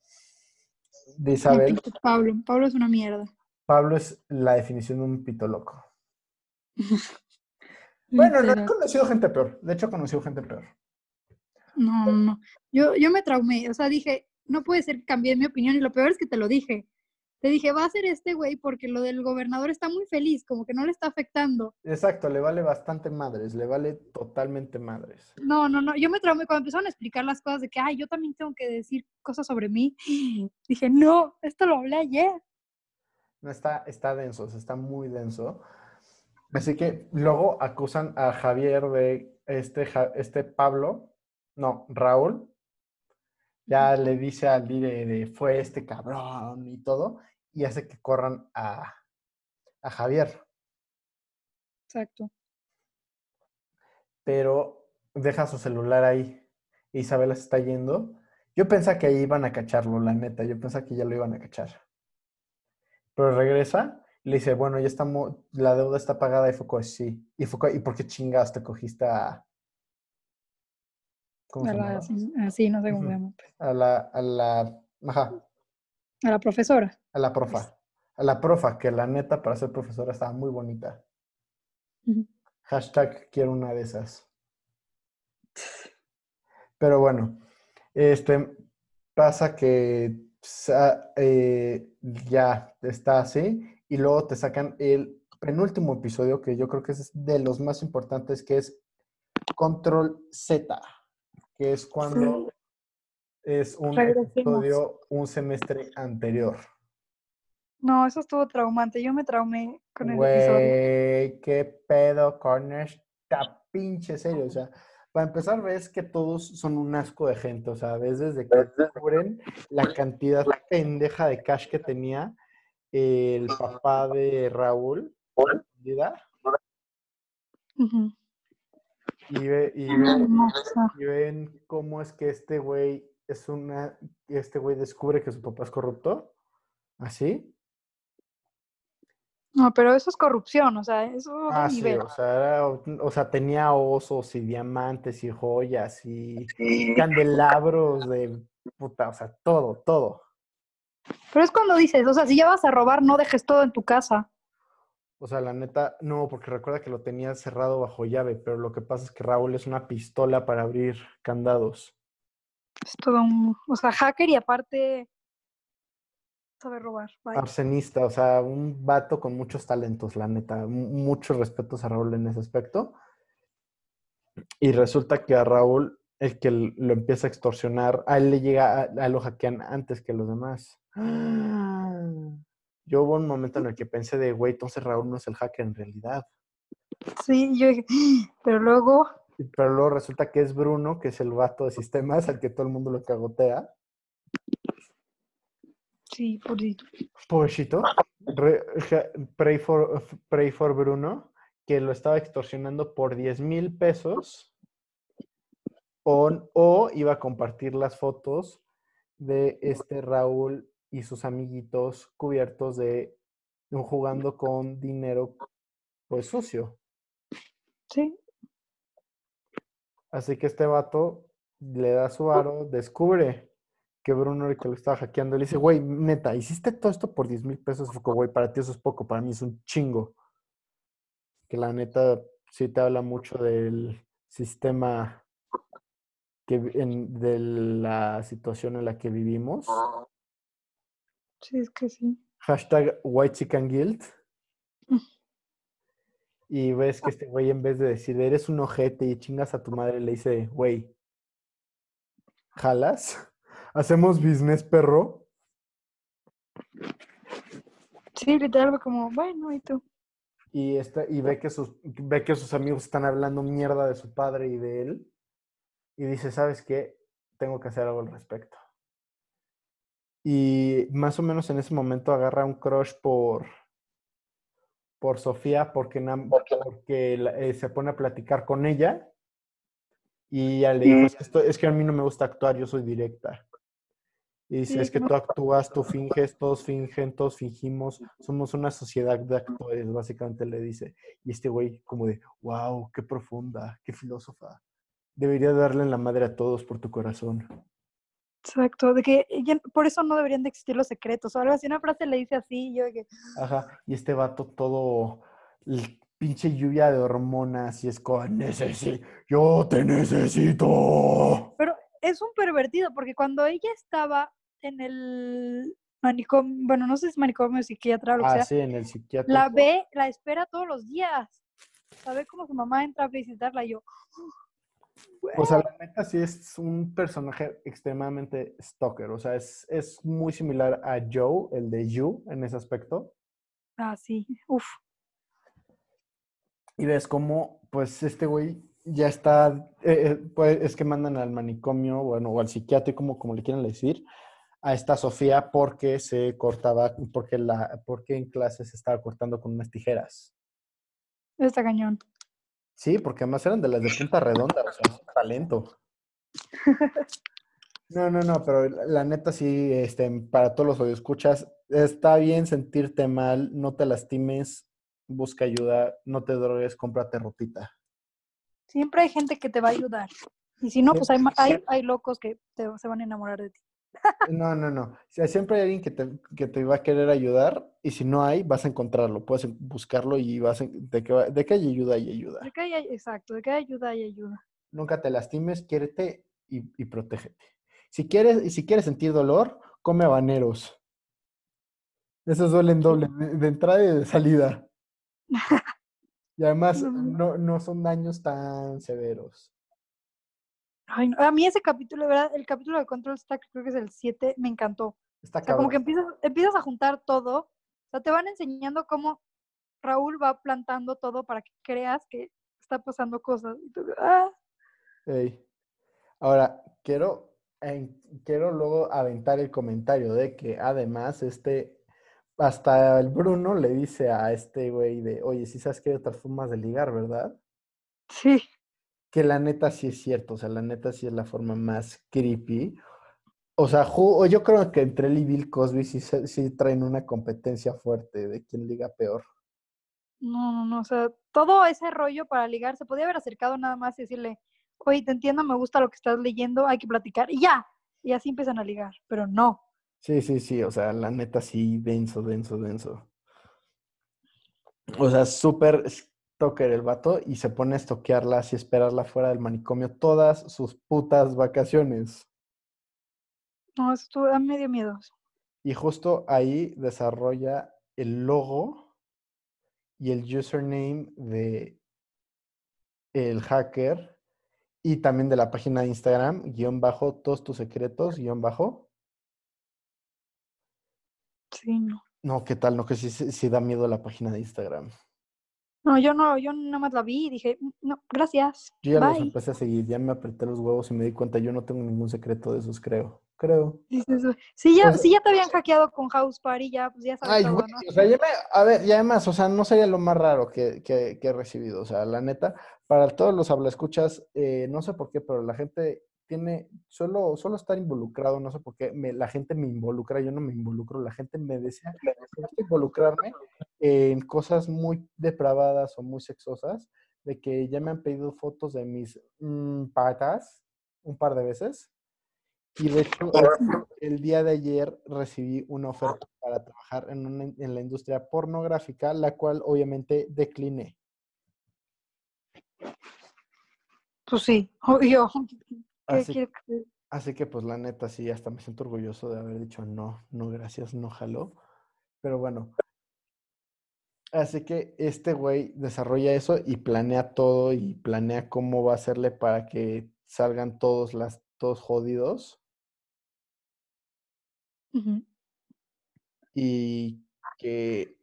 de Isabel, Pablo. Pablo es una mierda. Pablo es la definición de un pito loco. Bueno, no he conocido gente peor. De hecho, he conocido gente peor. No, no, no. Yo, yo me traumé. O sea, dije, no puede ser que cambié mi opinión. Y lo peor es que te lo dije. Te dije, va a ser este güey porque lo del gobernador está muy feliz, como que no le está afectando. Exacto, le vale bastante madres, le vale totalmente madres. No, no, no. Yo me traumé cuando empezaron a explicar las cosas de que, ay, yo también tengo que decir cosas sobre mí. Dije, no, esto lo hablé ayer. No está, está denso, está muy denso. Así que luego acusan a Javier de este, este Pablo, no, Raúl. Ya le dice al líder de fue este cabrón y todo, y hace que corran a, a Javier. Exacto. pero deja su celular ahí. Isabela se está yendo. Yo pensaba que ahí iban a cacharlo, la neta. Yo pensaba que ya lo iban a cachar. Pero regresa y le dice, bueno, ya estamos, la deuda está pagada. Y como, sí. Y ¿y por qué chingados te cogiste a... ¿Cómo se A la- llama? así, así, no sé cómo Ujú. se llama. A la, a la, ajá, A la profesora. a la profa. A la profa, que la neta para ser profesora estaba muy bonita. Hashtag quiero una de esas. Pero bueno, este pasa que eh, ya está así y luego te sacan el penúltimo episodio que yo creo que es de los más importantes que es Control Z, que es cuando es un Regresemos. episodio un semestre anterior. No, eso estuvo traumante. Yo me traumé con el episodio. Güey, qué pedo con esta pinche serie. O sea, para empezar, ves que todos son un asco de gente. O sea, ves desde que descubren la cantidad pendeja de cash que tenía el papá de Raúl. Y, ve- y ven, y ven cómo es que este güey es una. Este güey descubre que su papá es corrupto. ¿Así? No, pero eso es corrupción, o sea, eso es Ah, sí, nivel. o sea, era o sea, tenía osos y diamantes y joyas y candelabros de puta, o sea, todo, todo. Pero es cuando dices, o sea, si ya vas a robar, no dejes todo en tu casa. O sea, la neta, no, porque recuerda que lo tenía cerrado bajo llave, pero lo que pasa es que Raúl es una pistola para abrir candados. Es todo un, o sea, hacker y aparte sabe robar. vaya. Arsenista, o sea, un vato con muchos talentos, la neta. mu- Muchos respetos a Raúl en ese aspecto. Y resulta que a Raúl, el que lo empieza a extorsionar, a él le llega, a, a él lo hackean antes que los demás. Yo hubo un momento en el que pensé de, güey, entonces Raúl no es el hacker en realidad. Sí, yo dije, pero luego pero luego resulta que es Bruno, que es el vato de sistemas al que todo el mundo lo cagotea. Sí, pobrecito. Pobrecito. Pray, for, pray for Bruno, que lo estaba extorsionando por 10 mil pesos. O, o iba a compartir las fotos de este Raúl y sus amiguitos cubiertos de jugando con dinero pues sucio. Sí. Así que este vato le da su aro, descubre que Bruno era el que lo estaba hackeando. Le dice, güey, neta, hiciste todo esto por 10 mil pesos. Como, güey, para ti eso es poco, para mí es un chingo. Que la neta sí te habla mucho del sistema, que, vi- en- de la situación en la que vivimos. Sí, es que sí. Hashtag White Chicken Guild. Y ves que este güey, en vez de decir, eres un ojete y chingas a tu madre, le dice, güey, ¿jalas? ¿Hacemos business, perro? Sí, literal, como, bueno, ¿y tú? Y, está, y ve, que sus, ve que sus amigos están hablando mierda de su padre y de él. Y dice, ¿sabes qué? Tengo que hacer algo al respecto. Y más o menos en ese momento agarra un crush por, por Sofía porque, porque eh, se pone a platicar con ella. Y ella le dijo, es que, esto- es que a mí no me gusta actuar, yo soy directa. Y dice, Sí, es que no. tú actúas, tú finges, todos fingen, todos fingimos, somos una sociedad de actores, básicamente le dice. Y este güey como de, wow, qué profunda, qué filósofa. Debería darle en la madre a todos por tu corazón. Exacto, de que ya- por eso no deberían de existir los secretos o algo así. Una frase le dice así, y yo de que, Ajá, y este vato todo, el pinche lluvia de hormonas, y es como, necesito, yo te necesito. Pero es un pervertido, porque cuando ella estaba en el manicomio, bueno, no sé si es manicomio o psiquiatra o lo que Ah, sea, sí, en el psiquiatra. la ve, la espera todos los días. La ve como su mamá entra a visitarla y yo, O sea, la neta sí es un personaje extremadamente stalker. O sea, es, es muy similar a Joe, el de You, en ese aspecto. ah, sí, uff, Y ves cómo, pues, este güey ya está, eh, eh, pues, es que mandan al manicomio, bueno, o al psiquiátrico, como, como le quieran decir, a esta Sofía porque se cortaba, porque, la, porque en clase se estaba cortando con unas tijeras. está cañón. Sí, porque además eran de las de punta redonda, o sea, talento. No, no, no, pero la, neta sí, este, para todos los escuchas, está bien sentirte mal, no te lastimes, busca ayuda, no te drogues, cómprate ropita. Siempre hay gente que te va a ayudar. Y si no, pues hay, hay, hay locos que te- se van a enamorar de ti. No, no, no. Siempre hay alguien que te, que te va a querer ayudar y si no hay, vas a encontrarlo, puedes buscarlo y vas a, de que, de que hay ayuda, hay ayuda. De que hay, exacto, de que hay ayuda, hay ayuda. Nunca te lastimes, quiérete y, y protégete. Si quieres, y si quieres sentir dolor, come habaneros. Esos duelen doble, de, de entrada y de salida. Y además no, no son daños tan severos. Ay, no, A mí ese capítulo, verdad, el capítulo de Control Stack, creo que es el 7, me encantó. Está O sea, como que empiezas, empiezas a juntar todo. O sea, te van enseñando cómo Raúl va plantando todo para que creas que está pasando cosas. Y tú, ah, Ey. Ahora, quiero, quiero luego aventar el comentario de que además este, hasta el Bruno le dice a este güey de, oye, si sabes que hay otras formas de ligar, ¿verdad? sí, Que la neta sí es cierto, o sea, la neta sí es la forma más creepy. O sea, yo creo que entre él y Bill Cosby sí, sí traen una competencia fuerte de quién liga peor. no, no, no. O sea, todo ese rollo para ligar, se podía haber acercado nada más y decirle, oye, te entiendo, me gusta lo que estás leyendo, hay que platicar. Y ya. Y así empiezan a ligar. Pero no. Sí, sí, sí, o sea, la neta sí, denso, denso, denso. O sea, súper stalker el vato y se pone a estoquearla y esperarla fuera del manicomio todas sus putas vacaciones. No, eso estuvo, a mí me dio miedo. Y justo ahí desarrolla el logo y el username de el hacker y también de la página de Instagram, guion bajo, todos tus secretos, guion bajo. Sí, no. No, ¿qué tal? No, que sí sí da miedo la página de Instagram. No, yo no, yo nada más la vi y dije, "Mm, no, gracias. Yo ya los empecé a seguir, ya me apreté los huevos y me di cuenta, yo no tengo ningún secreto de esos, creo. Creo. Dices, si ya, O sea- si ya te habían hackeado con House Party, ya, pues ya sabes Ay, todo, güey, ¿no? o sea, ya me, a ver, y además, o sea, no sería lo más raro que, que- que he recibido, o sea, la neta, para todos los hablaescuchas, eh, no sé por qué, pero la gente tiene, solo, solo estar involucrado, no sé por qué, me- la gente me involucra, yo no me involucro, la gente me desea me involucrarme en cosas muy depravadas o muy sexosas, de que ya me han pedido fotos de mis mm, patas un par de veces. Y de hecho, el, el día de ayer recibí una oferta para trabajar en, una en la industria pornográfica, la cual obviamente decliné. Pues sí, obvio. ¿Qué Así, así que pues la neta sí, hasta me siento orgulloso de haber dicho no, no gracias, no jaló. Pero bueno. Así que este güey desarrolla eso y planea todo y planea cómo va a hacerle para que salgan todos las todos jodidos y que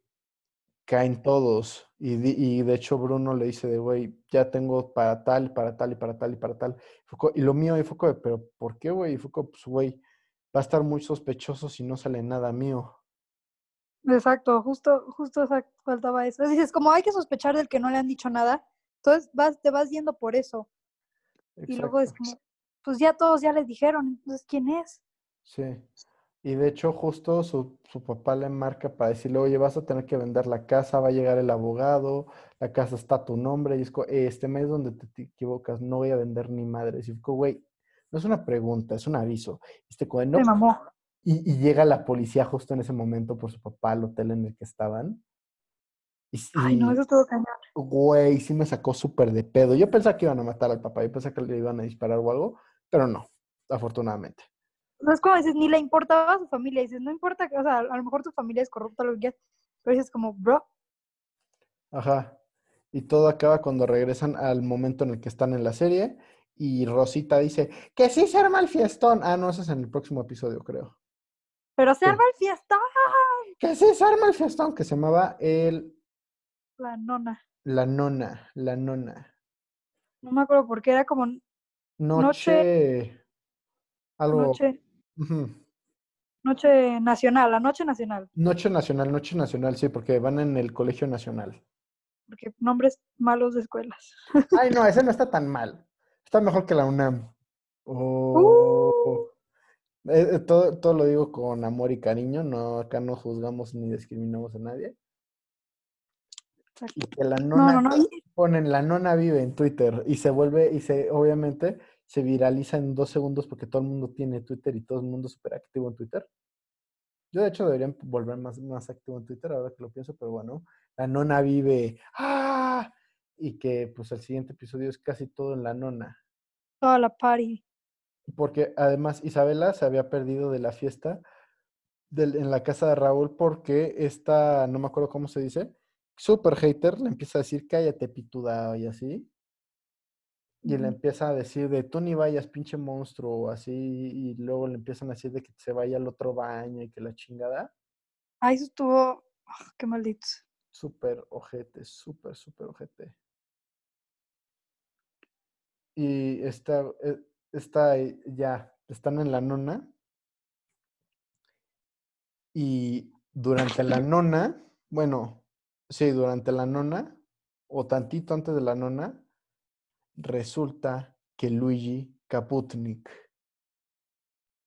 caen todos. Y, y de hecho Bruno le dice de, güey, ya tengo para tal, para tal y para tal y para tal. Y lo mío, y de, pero ¿por qué, güey? Y fue como, pues, güey, va a estar muy sospechoso si no sale nada mío. Exacto, justo, justo faltaba eso. Dices, como hay que sospechar del que no le han dicho nada, entonces vas, te vas yendo por eso. Y luego es como, pues ya todos ya les dijeron, entonces ¿quién es? Sí. Y de hecho, justo su, su papá le marca para decirle, oye, vas a tener que vender la casa, va a llegar el abogado, la casa está a tu nombre, y es co- "Eh, este mes donde te, equivocas, no voy a vender ni madre. Y como, güey, no es una pregunta, es un aviso. Y este no. Y, y llega la policía justo en ese momento por su papá al hotel en el que estaban. Y, Ay, no, eso estuvo cañón. güey, sí me sacó súper de pedo. Yo pensaba que iban a matar al papá, yo pensaba que le iban a disparar o algo, pero no, afortunadamente. No es como dices, ni le importaba a su familia. Dices, no importa, o sea, a lo mejor tu familia es corrupta, lo que quieras, pero dices como, bro, Ajá. Y todo acaba cuando regresan al momento en el que están en la serie. Y Rosita dice, que sí se arma el fiestón. Ah, no, eso es en el próximo episodio, creo. pero se Sí. arma el fiesta. Que sí se arma el fiestón, que se llamaba el, La nona. la nona, la nona. No me acuerdo por qué era como Noche, algo, noche, noche nacional, la noche nacional, Noche nacional, noche nacional, sí, porque van en el colegio nacional. porque nombres malos de escuelas. Ay, no, ese no está tan mal. Está mejor que la UNAM. Uh. Oh. Eh, eh, todo, todo lo digo con amor y cariño, no, acá no juzgamos ni discriminamos a nadie. Y que la No, nona, no, no. y- ponen la nona vive en Twitter y se vuelve, y se, obviamente, se viraliza en dos segundos porque todo el mundo tiene Twitter y todo el mundo es súper activo en Twitter. Yo, de hecho, debería volver más, más activo en Twitter ahora que lo pienso, pero bueno, la nona vive, ¡ah! Y que, pues, el siguiente episodio es casi todo en la nona. Toda la party. Porque además Isabela se había perdido de la fiesta del- en la casa de Raúl porque esta, no me acuerdo cómo se dice, super hater le empieza a decir cállate pituda y así. Y le empieza a decir de tú ni vayas, pinche monstruo, o así, y luego le empiezan a decir de que se vaya al otro baño y que la chingada. Ay, eso estuvo. ah, qué maldito. Súper ojete, súper, súper ojete. Y está, eh, está ahí, ya, están en la nona. Y durante la nona, bueno, sí, durante la nona, o tantito antes de la nona, resulta que Luigi Kaputnik,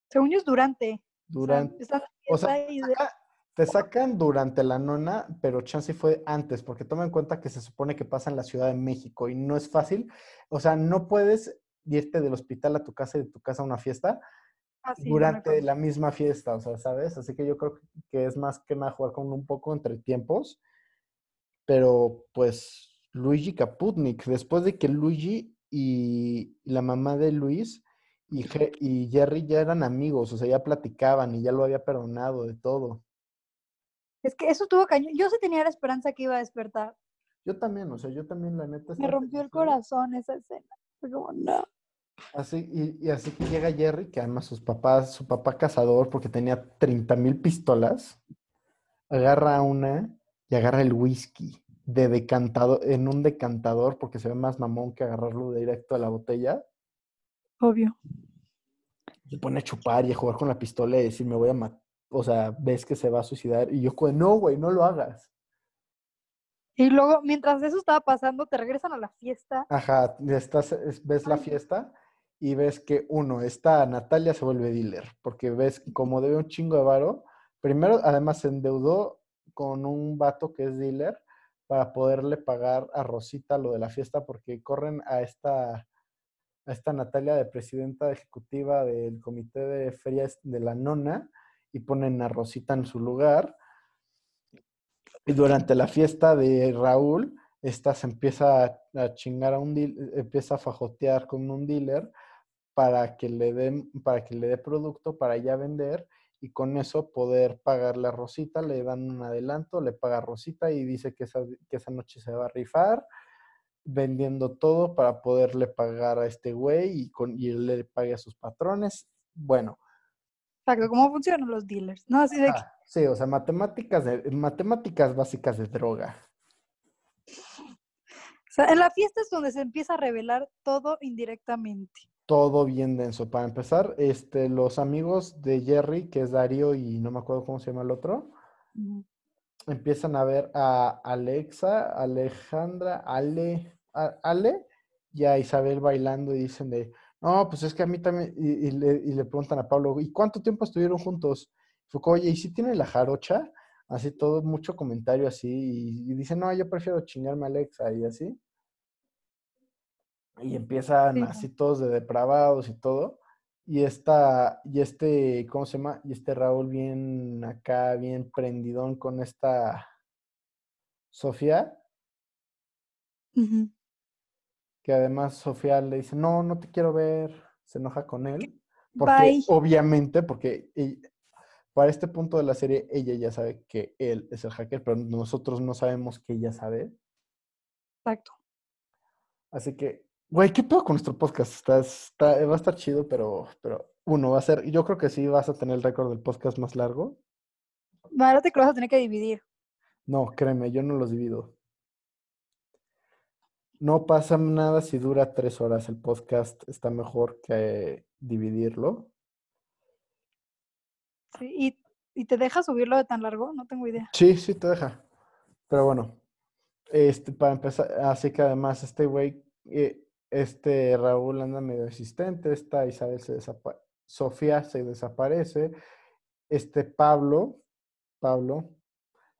Según yo es durante. o sea, durante, o sea, saca- te sacan durante la nona, pero chance fue antes, porque toma en cuenta que se supone que pasa en la Ciudad de México y no es fácil. O sea, no puedes irte del hospital a tu casa y de tu casa a una fiesta Ah, sí, durante la misma fiesta, o sea, ¿sabes? Así que yo creo que es más que nada jugar con un poco entre tiempos. Pero pues Luigi Kaputnik, después de que Luigi y la mamá de Luis y, Je- y Jerry ya eran amigos, o sea, ya platicaban y ya lo había perdonado de todo. Es que eso estuvo cañón. Yo sí tenía la esperanza que iba a despertar. Yo también, o sea, yo también la neta Me rompió el corazón esa escena. Fue como, no. Así, y, y así que llega Jerry, que además sus papás, su papá cazador, porque tenía 30 mil pistolas, agarra una y agarra el whisky. De decantador, en un decantador, porque se ve más mamón que agarrarlo directo a la botella. Obvio. Se pone a chupar y a jugar con la pistola y decir, me voy a matar. O sea, ves que se va a suicidar. Y yo, no, güey, no lo hagas. Y luego, mientras eso estaba pasando, te regresan a la fiesta. Ajá, estás, es- ves la fiesta y ves que uno, esta Natalia se vuelve dealer, porque ves como debe un chingo de varo, primero además se endeudó con un vato que es dealer para poderle pagar a Rosita lo de la fiesta, porque corren a esta, a esta Natalia de presidenta ejecutiva del comité de ferias de la nona y ponen a Rosita en su lugar. Y durante la fiesta de Raúl, esta se empieza a, chingar a un deal- empieza a fajotear con un dealer para que le den, para que le dé producto para ya vender y con eso poder pagarle a Rosita, le dan un adelanto, le paga a Rosita y dice que esa, que esa noche se va a rifar vendiendo todo para poderle pagar a este güey y, con, y le pague a sus patrones. Bueno, Exacto, ¿cómo funcionan los dealers? No, así de que, ah, sí, o sea, matemáticas, de, matemáticas básicas de droga. o sea, en la fiesta es donde se empieza a revelar todo indirectamente. Todo bien denso. Para empezar, este, los amigos de Jerry, que es Darío y no me acuerdo cómo se llama el otro, empiezan a ver a Alexa, Alejandra, Ale, a- Ale y a Isabel bailando y dicen de, no, pues es que a mí también, y, y le, y le preguntan a Pablo, ¿y cuánto tiempo estuvieron juntos? Fue oye, ¿y si tiene la jarocha? Así todo, mucho comentario así, y, y dice, no, yo prefiero chingarme a Alexa y así. Y empiezan Sí. así todos de depravados y todo. Y esta, y este, ¿cómo se llama? Y este Raúl bien acá, bien prendidón con esta Sofía, que además Sofía le dice, no, no te quiero ver, se enoja con él. Porque Bye. obviamente, porque para este punto de la serie ella ya sabe que él es el hacker, pero nosotros no sabemos que ella sabe. Exacto. Así que, güey, ¿qué pedo con nuestro podcast? Está, está- va a estar chido, pero, pero uno va a ser, yo creo que sí vas a tener el récord del podcast más largo. Ahora te lo vas a tener que dividir. No, créeme, yo no los divido. No pasa nada si dura tres horas el podcast, está mejor que dividirlo. Sí, ¿Y, ¿Y te deja subirlo de tan largo? No tengo idea. Sí, sí te deja. Pero bueno, este, para empezar, así que además este güey, eh, este Raúl anda medio asistente, esta Isabel se desaparece, Sofía se desaparece, este Pablo, Pablo,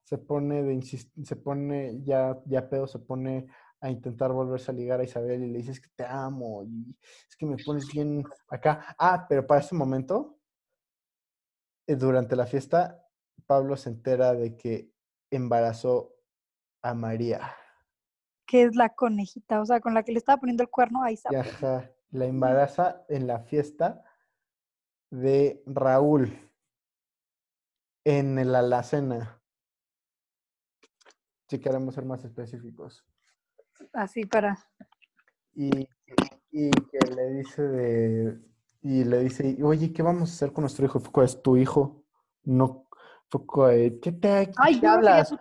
se pone de se pone ya, ya pedo, se pone a intentar volverse a ligar a Isabel y le dice, es que te amo y es que me pones bien acá. Ah, pero para ese momento, eh, durante la fiesta, Pablo se entera de que embarazó a María. Que es la conejita, o sea, con la que le estaba poniendo el cuerno a Isabel. ajá, la embaraza en la fiesta de Raúl en el alacena. Si queremos ser más específicos. Así para. Y, y que le dice de, y le dice, oye, ¿qué vamos a hacer con nuestro hijo? Fue es tu hijo. No, fue ¿qué te Ay, qué quería hablas?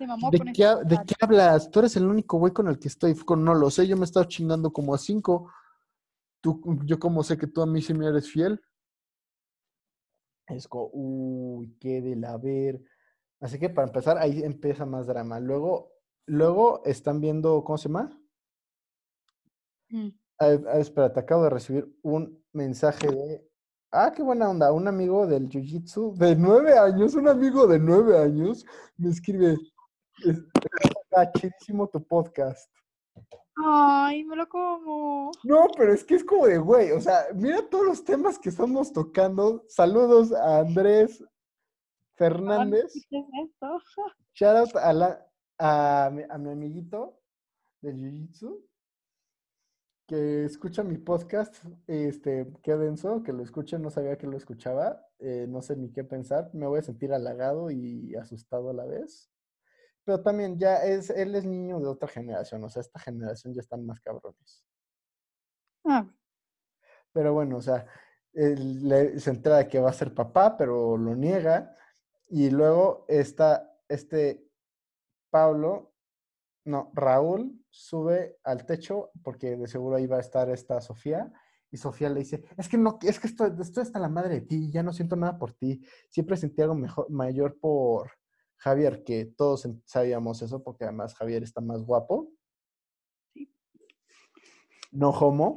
Se mamó ¿De con qué, ¿De qué hablas? Tú eres el único güey con el que estoy. Como, no lo sé, yo me he estado chingando como a cinco. Tú, yo como sé que tú a mí sí me eres fiel. Es como, uy, qué de la ver. Así que para empezar, ahí empieza más drama. Luego, luego están viendo, ¿cómo se llama? Mm. Ah, ah, espera, te acabo de recibir un mensaje de. Ah, qué buena onda. Un amigo del Jiu-Jitsu de nueve años, un amigo de nueve años, me escribe. "Es- Está chidísimo tu podcast. Ay, me lo como. No, pero es que es como de güey. O sea, mira todos los temas que estamos tocando. Saludos a Andrés Fernández. ¿Qué es esto? Shout out a, la, a, mi, a mi amiguito de Jiu-Jitsu que escucha mi podcast. Este, qué denso, que lo escuche, no sabía que lo escuchaba. eh, no sé ni qué pensar. Me voy a sentir halagado y asustado a la vez. Pero también ya es, él es niño de otra generación, o sea, esta generación ya están más cabrones. Ah, Pero bueno, o sea, él le- se entera de que va a ser papá, pero lo niega. Y luego está este Pablo No, Raúl sube al techo porque de seguro ahí va a estar esta Sofía. Y Sofía le dice, es que no, es que estoy, estoy hasta la madre de ti, ya no siento nada por ti. Siempre sentí algo mejor, mayor por Javier, que todos sabíamos eso, porque además Javier está más guapo. Sí. No homo.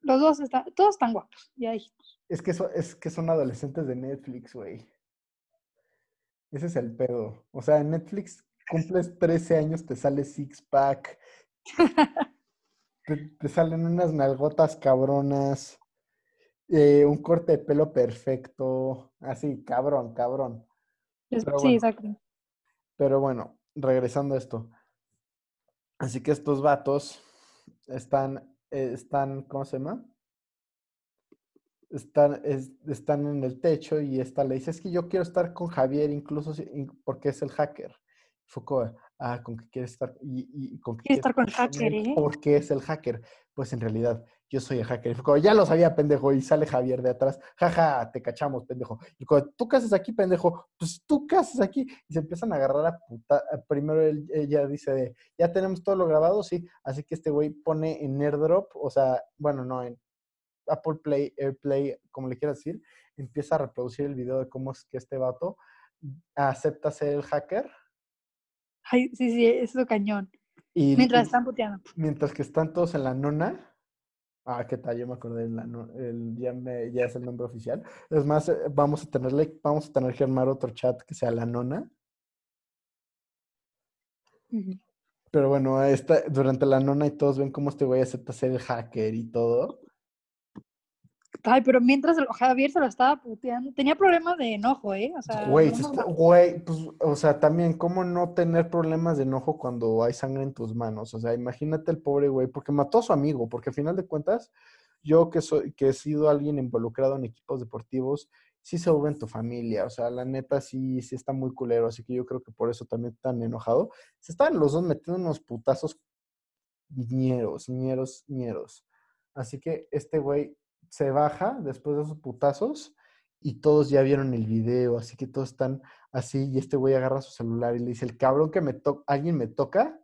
Los dos están, todos están guapos, ya dijimos. Es que, so- es que son adolescentes de Netflix, güey. Ese es el pedo. O sea, en Netflix cumples 13 años, te sale six pack. te, te salen unas nalgotas cabronas. eh, un corte de pelo perfecto. Así, cabrón, cabrón. Pero sí, bueno. exacto. Pero bueno, regresando a esto. Así que estos vatos están, eh, están, ¿cómo se llama? Están, es- están en el techo y esta le dice, es que yo quiero estar con Javier incluso si- porque es el hacker. Foucault, ah, con que quiere estar, y, y con que Quiere estar con el hacker, ¿eh? Porque es el hacker. Pues en realidad, yo soy el hacker. Y Foucault, ya lo sabía, pendejo. Y sale Javier de atrás, jaja, te cachamos, pendejo. Y cuando tú qué haces aquí, pendejo, pues tú qué haces aquí. Y se empiezan a agarrar a puta. a- Primero él- ella dice de, ya tenemos todo lo grabado, sí. Así que este güey pone en AirDrop, o sea, bueno, no, en Apple Play, AirPlay, como le quieras decir, empieza a reproducir el video de cómo es que este vato acepta ser el hacker. Ay, sí, sí, eso es cañón. Y, Mientras están puteando. mientras que están todos en la nona. Ah, qué tal, yo me acordé el, ya, me- ya es el nombre oficial. Es más, eh, vamos a tenerle, vamos a tener que armar otro chat que sea la nona. Pero bueno, esta, durante la nona y todos ven cómo este güey acepta ser el hacker y todo. Ay, pero mientras el- Javier se lo estaba puteando, tenía problemas de enojo, ¿eh? O sea, Güey, no está- güey, pues, o sea, también, ¿cómo no tener problemas de enojo cuando hay sangre en tus manos? O sea, imagínate el pobre güey, porque mató a su amigo, porque al final de cuentas, yo que soy, que he sido alguien involucrado en equipos deportivos, sí se hubo en tu familia, o sea, la neta sí, sí está muy culero, así que yo creo que por eso también tan enojado. Se estaban los dos metiendo unos putazos ñeros, ñeros, ñeros. Así que este güey se baja después de esos putazos y todos ya vieron el video, así que todos están así y este güey agarra su celular y le dice, el cabrón que me toca, alguien me toca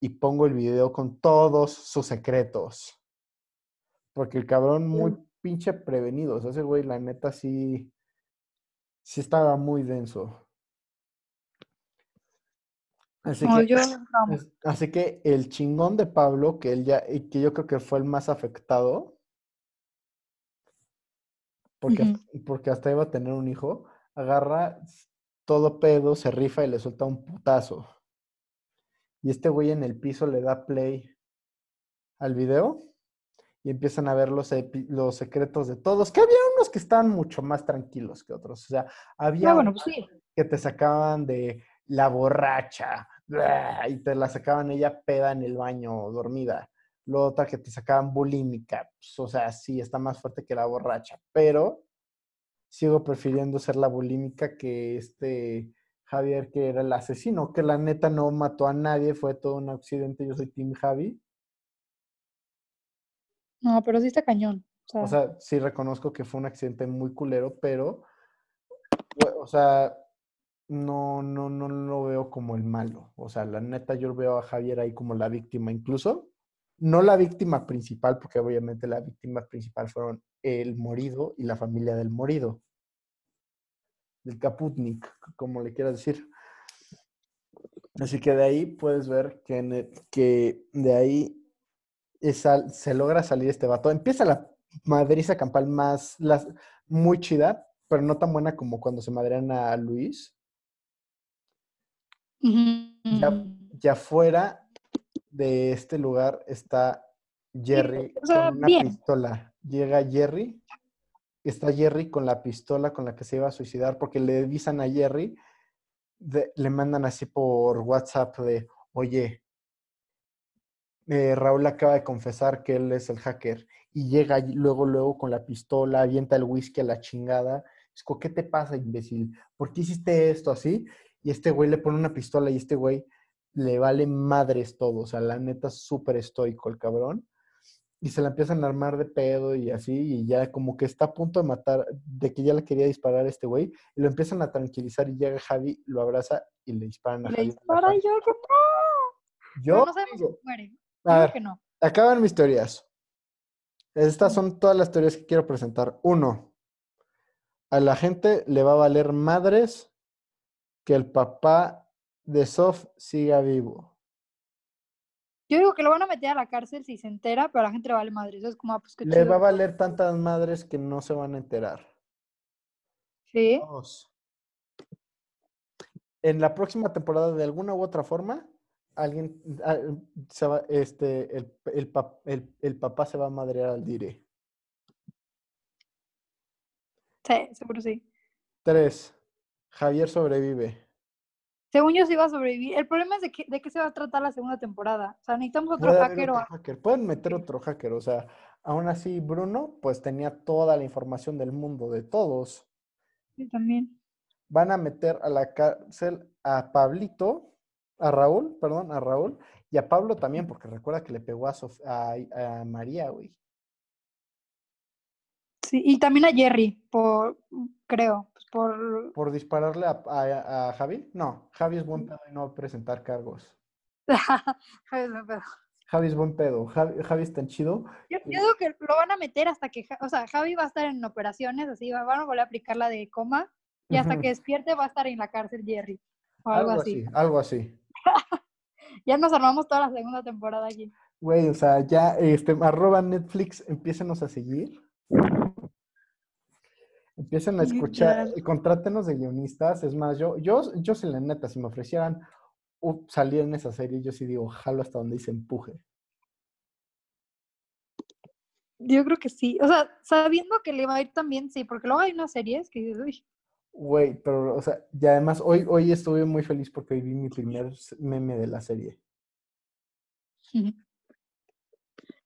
y pongo el video con todos sus secretos. Porque el cabrón muy pinche prevenido, o sea, ese güey la neta sí, sí estaba muy denso. Así No, que, yo no. es- así que el chingón de Pablo, que él ya, que yo creo que fue el más afectado, porque, hasta- porque hasta iba a tener un hijo, agarra todo pedo, se rifa y le suelta un putazo. Y este güey en el piso le da play al video y empiezan a ver los, secretos de todos, que había unos que estaban mucho más tranquilos que otros. O sea, había Ah, bueno, pues sí. que te sacaban de la borracha y te la sacaban ella peda en el baño, dormida. Luego otra que te sacaban bulímica, pues, o sea, sí, está más fuerte que la borracha, pero sigo prefiriendo ser la bulímica que este Javier, que era el asesino, que la neta no mató a nadie, fue todo un accidente, yo soy Team Javi. No, pero sí está cañón. O sea, O sea, sí reconozco que fue un accidente muy culero, pero, o sea, no, no, no lo veo como el malo. O sea, la neta, yo veo a Javier ahí como la víctima, incluso, no la víctima principal, porque obviamente la víctima principal fueron el morido y la familia del morido. Del Kaputnik, como le quieras decir. Así que de ahí puedes ver que, en el- que de ahí se logra salir este vato. Empieza la madriza campal más, las, muy chida, pero no tan buena como cuando se madrean a Luis. Ya fuera de este lugar está Jerry con una bien. pistola. Llega Jerry, está Jerry con la pistola con la que se iba a suicidar porque le avisan a Jerry, de- le mandan así por WhatsApp de, oye, eh, Raúl acaba de confesar que él es el hacker y llega luego, luego con la pistola, avienta el whisky a la chingada. Es como, ¿qué te pasa, imbécil? ¿Por qué hiciste esto así? Y este güey le pone una pistola y este güey le vale madres todo. O sea, la neta, súper estoico el cabrón. Y se la empiezan a armar de pedo y así, y ya como que está a punto de matar, de que ya le quería disparar a este güey, y lo empiezan a tranquilizar y llega Javi, lo abraza y le disparan a Le Javi. la dispara y yo Yo no sabemos digo- si muere. a ver, que no. acaban mis teorías. Estas son todas las teorías que quiero presentar. Uno, a la gente le va a valer madres que el papá de Sof siga vivo. Yo digo que lo van a meter a la cárcel si se entera, pero a la gente le vale madre. Eso es como, ah, pues qué Le chido. va a valer tantas madres que no se van a enterar. Sí. Dos. En la próxima temporada, de alguna u otra forma, alguien se va, este, el, el, el- el papá se va a madrear al dire. Sí, seguro sí. Tres. Javier sobrevive. Según yo sí va a sobrevivir. El problema es de, que, de qué se va a tratar la segunda temporada. O sea, necesitamos otro hacker. Pueden meter otro hacker. O sea, aún así, Bruno, pues tenía toda la información del mundo de todos. Sí, también. Van a meter a la cárcel a Pablito, a Raúl, perdón, a Raúl, y a Pablo también, porque recuerda que le pegó a, Sof- a, a María, güey. Sí, y también a Jerry, por, creo, pues por... Por dispararle a, a- a Javi. No, Javi es buen pedo y no presentar cargos. Ay, no, pero- Javi es buen pedo. Javi, Javi es tan chido. Yo, digo que lo van a meter hasta que, o sea, Javi va a estar en operaciones, así, va- van a volver a aplicar la de coma, y hasta que despierte va a estar en la cárcel Jerry, o algo, así. Algo así. Ya nos armamos toda la segunda temporada aquí. Güey, o sea, ya, este, arroba Netflix, empiécenos a seguir. Empiecen a escuchar, Literal. contrátenos de guionistas. Es más, yo, yo, yo sí, la neta, si me ofrecieran uh, salir en esa serie, yo sí digo, jalo hasta donde dice empuje. Yo creo que sí. O sea, sabiendo que le va a ir también, sí, porque luego hay unas series que dices, uy, Güey, pero, o sea, y además, hoy, hoy estuve muy feliz porque hoy vi mi primer meme de la serie.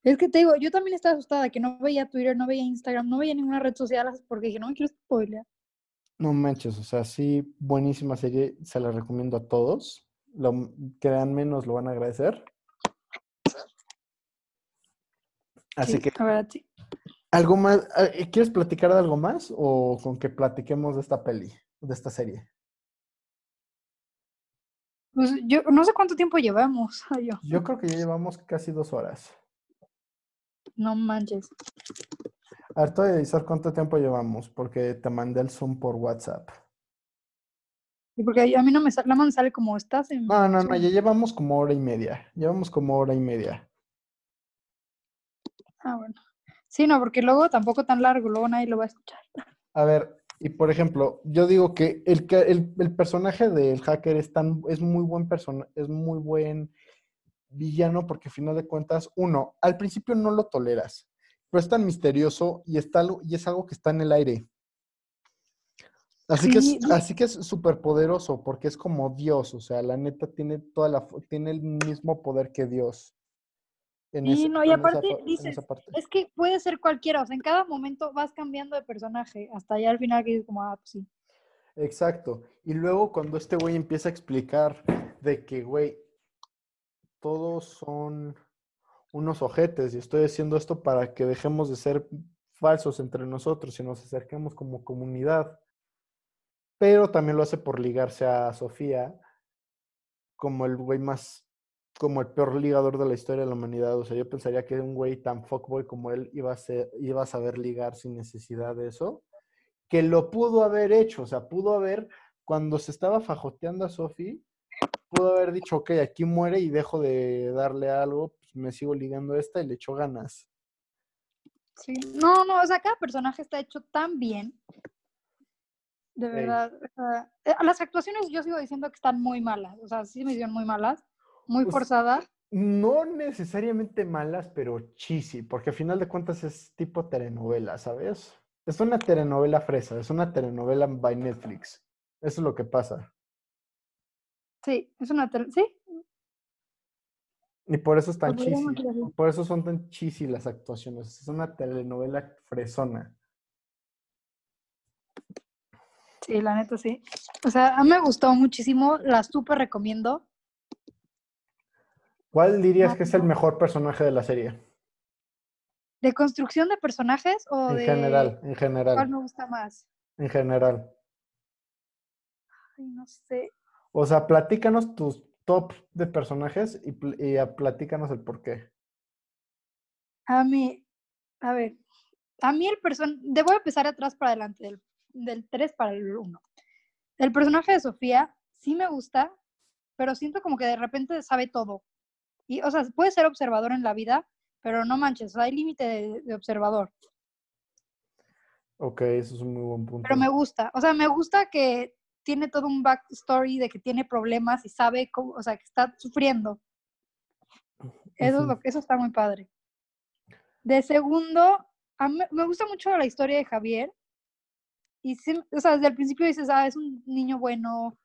Es que te digo, yo también estaba asustada que no veía Twitter, no veía Instagram, no veía ninguna red social porque dije, no me quiero spoiler. No manches, o sea, sí, buenísima serie, se la recomiendo a todos. Lo, créanme, nos lo van a agradecer. Así Sí, que, la verdad, sí. ¿algo más? ah, eh, ¿Quieres platicar de algo más o con que platiquemos de esta peli, de esta serie? Pues yo no sé cuánto tiempo llevamos. Yo creo que ya llevamos casi dos horas. No manches. Harto de avisar cuánto tiempo llevamos, porque te mandé el Zoom por WhatsApp. Sí, porque a mí no me sale, la mano sale como estás en. No, no, no, ya llevamos como hora y media. Llevamos como hora y media. Ah, bueno. Sí, no, porque luego tampoco tan largo, luego nadie lo va a escuchar. A ver, y por ejemplo, yo digo que el, el, el personaje del hacker es tan, es muy buen persona, es muy buen villano porque a final de cuentas, uno, al principio no lo toleras, pero es tan misterioso y está y es algo que está en el aire. Así que es, así que es súper poderoso porque es como Dios, o sea, la neta tiene toda la, tiene el mismo poder que Dios. En ese- no, y esa aparte dices. Es que puede ser cualquiera, o sea, en cada momento vas cambiando de personaje, hasta ya al final que dices como, ah, pues sí. Exacto. Y luego cuando este güey empieza a explicar de que, güey, todos son unos ojetes y estoy haciendo esto para que dejemos de ser falsos entre nosotros y nos acerquemos como comunidad. Pero también lo hace por ligarse a Sofía como el güey más, como el peor ligador de la historia de la humanidad. O sea, yo pensaría que un güey tan fuckboy como él iba a iba a saber ligar sin necesidad de eso que lo pudo haber hecho, o sea, pudo haber, cuando se estaba fajoteando a Sophie, pudo haber dicho, ok, aquí muere y dejo de darle algo, pues me sigo ligando a esta y le echo ganas. Sí, no, no, o sea, cada personaje está hecho tan bien. De verdad. o sea, eh, las actuaciones yo sigo diciendo que están muy malas. O sea, sí me hicieron muy malas, muy Pues, forzadas. No necesariamente malas, pero cheesy, porque al final de cuentas es tipo telenovela, ¿sabes? Es una telenovela fresa, es una telenovela by Netflix. Eso es lo que pasa. Sí, es una. Sí, Y por eso es tan. Por eso son tan cheesy las actuaciones. Es una telenovela fresona. sí, la neta sí. O sea, a mí me gustó muchísimo, la súper recomiendo. ¿Cuál dirías No, que es el mejor personaje de la serie? ¿De construcción de personajes o En de general, en cuál general, me gusta más? en general. Ay, no sé. O sea, platícanos tus top de personajes y, y a- platícanos el por qué. A mí, a ver, a mí el personaje, debo empezar atrás para adelante, del, del 3 para el 1. El personaje de Sofía sí me gusta, pero siento como que de repente sabe todo. Y, o sea, puede ser observador en la vida, pero no manches, hay límite de, de observador. Ok, eso es un muy buen punto. Pero me gusta, o sea, me gusta que tiene todo un backstory de que tiene problemas y sabe cómo, o sea, que está sufriendo. Eso, es lo, eso está muy padre. De segundo, a mí me gusta mucho la historia de Javier. Y sí, o sea, desde el principio dices, ah, es un niño bueno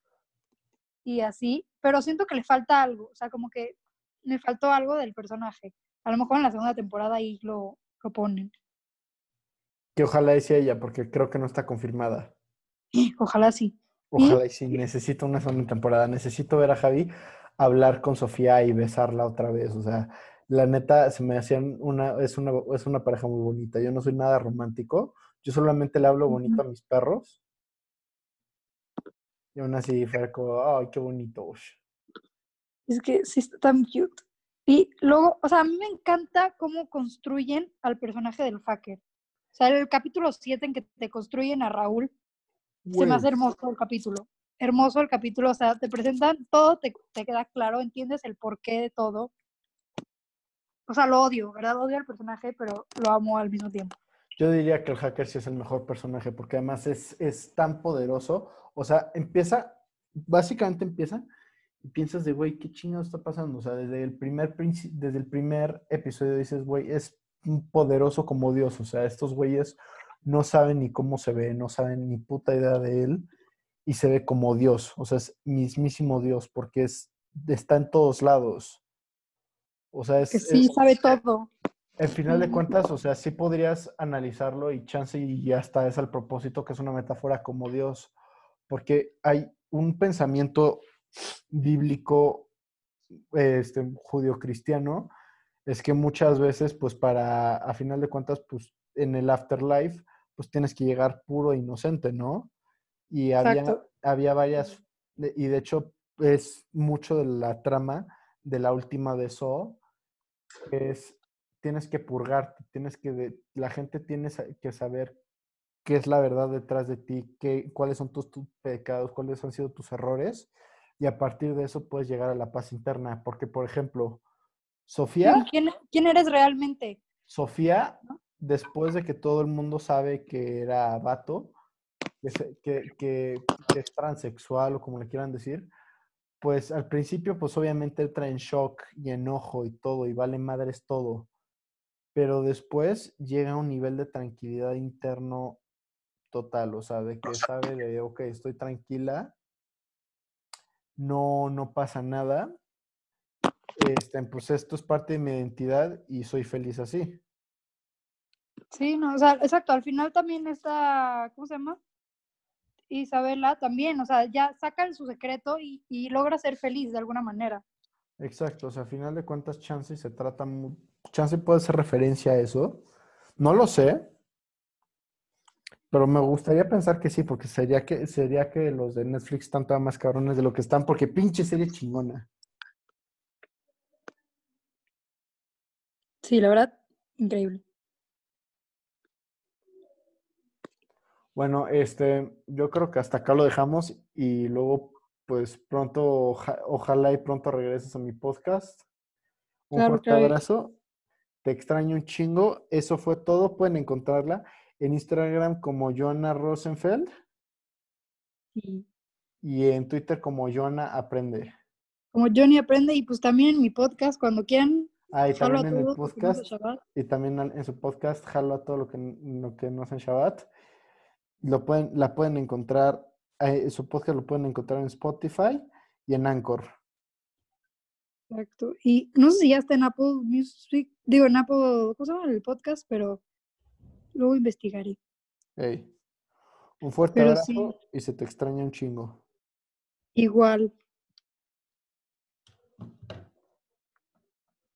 y así, pero siento que le falta algo, o sea, como que me faltó algo del personaje. A lo mejor en la segunda temporada ahí lo, lo ponen. Que ojalá decía ella, porque creo que no está confirmada. Ojalá sí. Ojalá y sí, necesito una segunda temporada. Necesito ver a Javi hablar con Sofía y besarla otra vez. O sea, la neta, se me hacían una, es una, es una pareja muy bonita. Yo no soy nada romántico. Yo solamente le hablo bonito a mis perros. Y aún así fue como, ay, qué bonito. Es que sí está tan cute. Y luego, o sea, a mí me encanta cómo construyen al personaje del hacker. O sea, el capítulo 7 en que te construyen a Raúl, se me hace hermoso el capítulo. Hermoso el capítulo, o sea, te presentan todo, te, te queda claro, entiendes el porqué de todo. O sea, lo odio, ¿verdad? Odio al personaje, pero lo amo al mismo tiempo. Yo diría que el hacker sí es el mejor personaje, porque además es, es tan poderoso. O sea, empieza, básicamente empieza y piensas de, güey, ¿qué chingado está pasando? O sea, desde el primer, desde el primer episodio dices, güey, es un poderoso como Dios. O sea, estos güeyes no saben ni cómo se ve, no saben ni puta idea de él y se ve como Dios. O sea, es mismísimo Dios, porque es, está en todos lados. O sea, es, Que sí, es- sabe todo. al final de cuentas, o sea, sí podrías analizarlo y chance y ya está, es al propósito que es una metáfora como Dios, porque hay un pensamiento bíblico, este, judío-cristiano, es que muchas veces, pues para, a final de cuentas, pues en el afterlife, pues tienes que llegar puro e inocente, ¿no? Y había, había varias, y de hecho es mucho de la trama de la última de Saw, es tienes que purgarte, tienes que, de- la gente tiene que saber qué es la verdad detrás de ti, qué, cuáles son tus, tus pecados, cuáles han sido tus errores, y a partir de eso puedes llegar a la paz interna. Porque, por ejemplo, Sofía, ¿Quién, quién eres realmente? Sofía, después de que todo el mundo sabe que era vato, que, se- que, que- que es transexual o como le quieran decir, pues al principio, pues obviamente entra en shock y enojo y todo, y vale madres todo. Pero después llega a un nivel de tranquilidad interno total, o sea, de que sabe de, ok, estoy tranquila, no, no pasa nada, este, pues esto es parte de mi identidad y soy feliz así. Sí, no, o sea, exacto, al final también está, ¿cómo se llama? Isabela también, o sea, ya saca su secreto y, y logra ser feliz de alguna manera. Exacto, o sea, a final de cuentas, Chance se trata, Chance puede hacer referencia a eso. No lo sé, pero me gustaría pensar que sí, porque sería que, sería que los de Netflix están todavía más cabrones de lo que están, porque pinche serie chingona. Sí, la verdad, increíble. Bueno, este, yo creo que hasta acá lo dejamos y luego, pues pronto, oja- ojalá y pronto regreses a mi podcast. Un Claro, fuerte abrazo. Te extraño un chingo. Eso fue todo. Pueden encontrarla en Instagram como Joana Rosenfeld Sí. y en Twitter como Joana Aprende. Como Johnny aprende y pues también en mi podcast, cuando quieran, Ah, y también en el podcast, y también en su podcast, jalo a todo lo que, lo que no es en Shabbat. Lo pueden, la pueden encontrar, eh, su podcast lo pueden encontrar en Spotify y en Anchor. Exacto. Y no sé si ya está en Apple Music, digo en Apple, ¿cómo se llama el podcast? Pero luego investigaré. Ey. Un fuerte Pero abrazo sí. y se te extraña un chingo. Igual.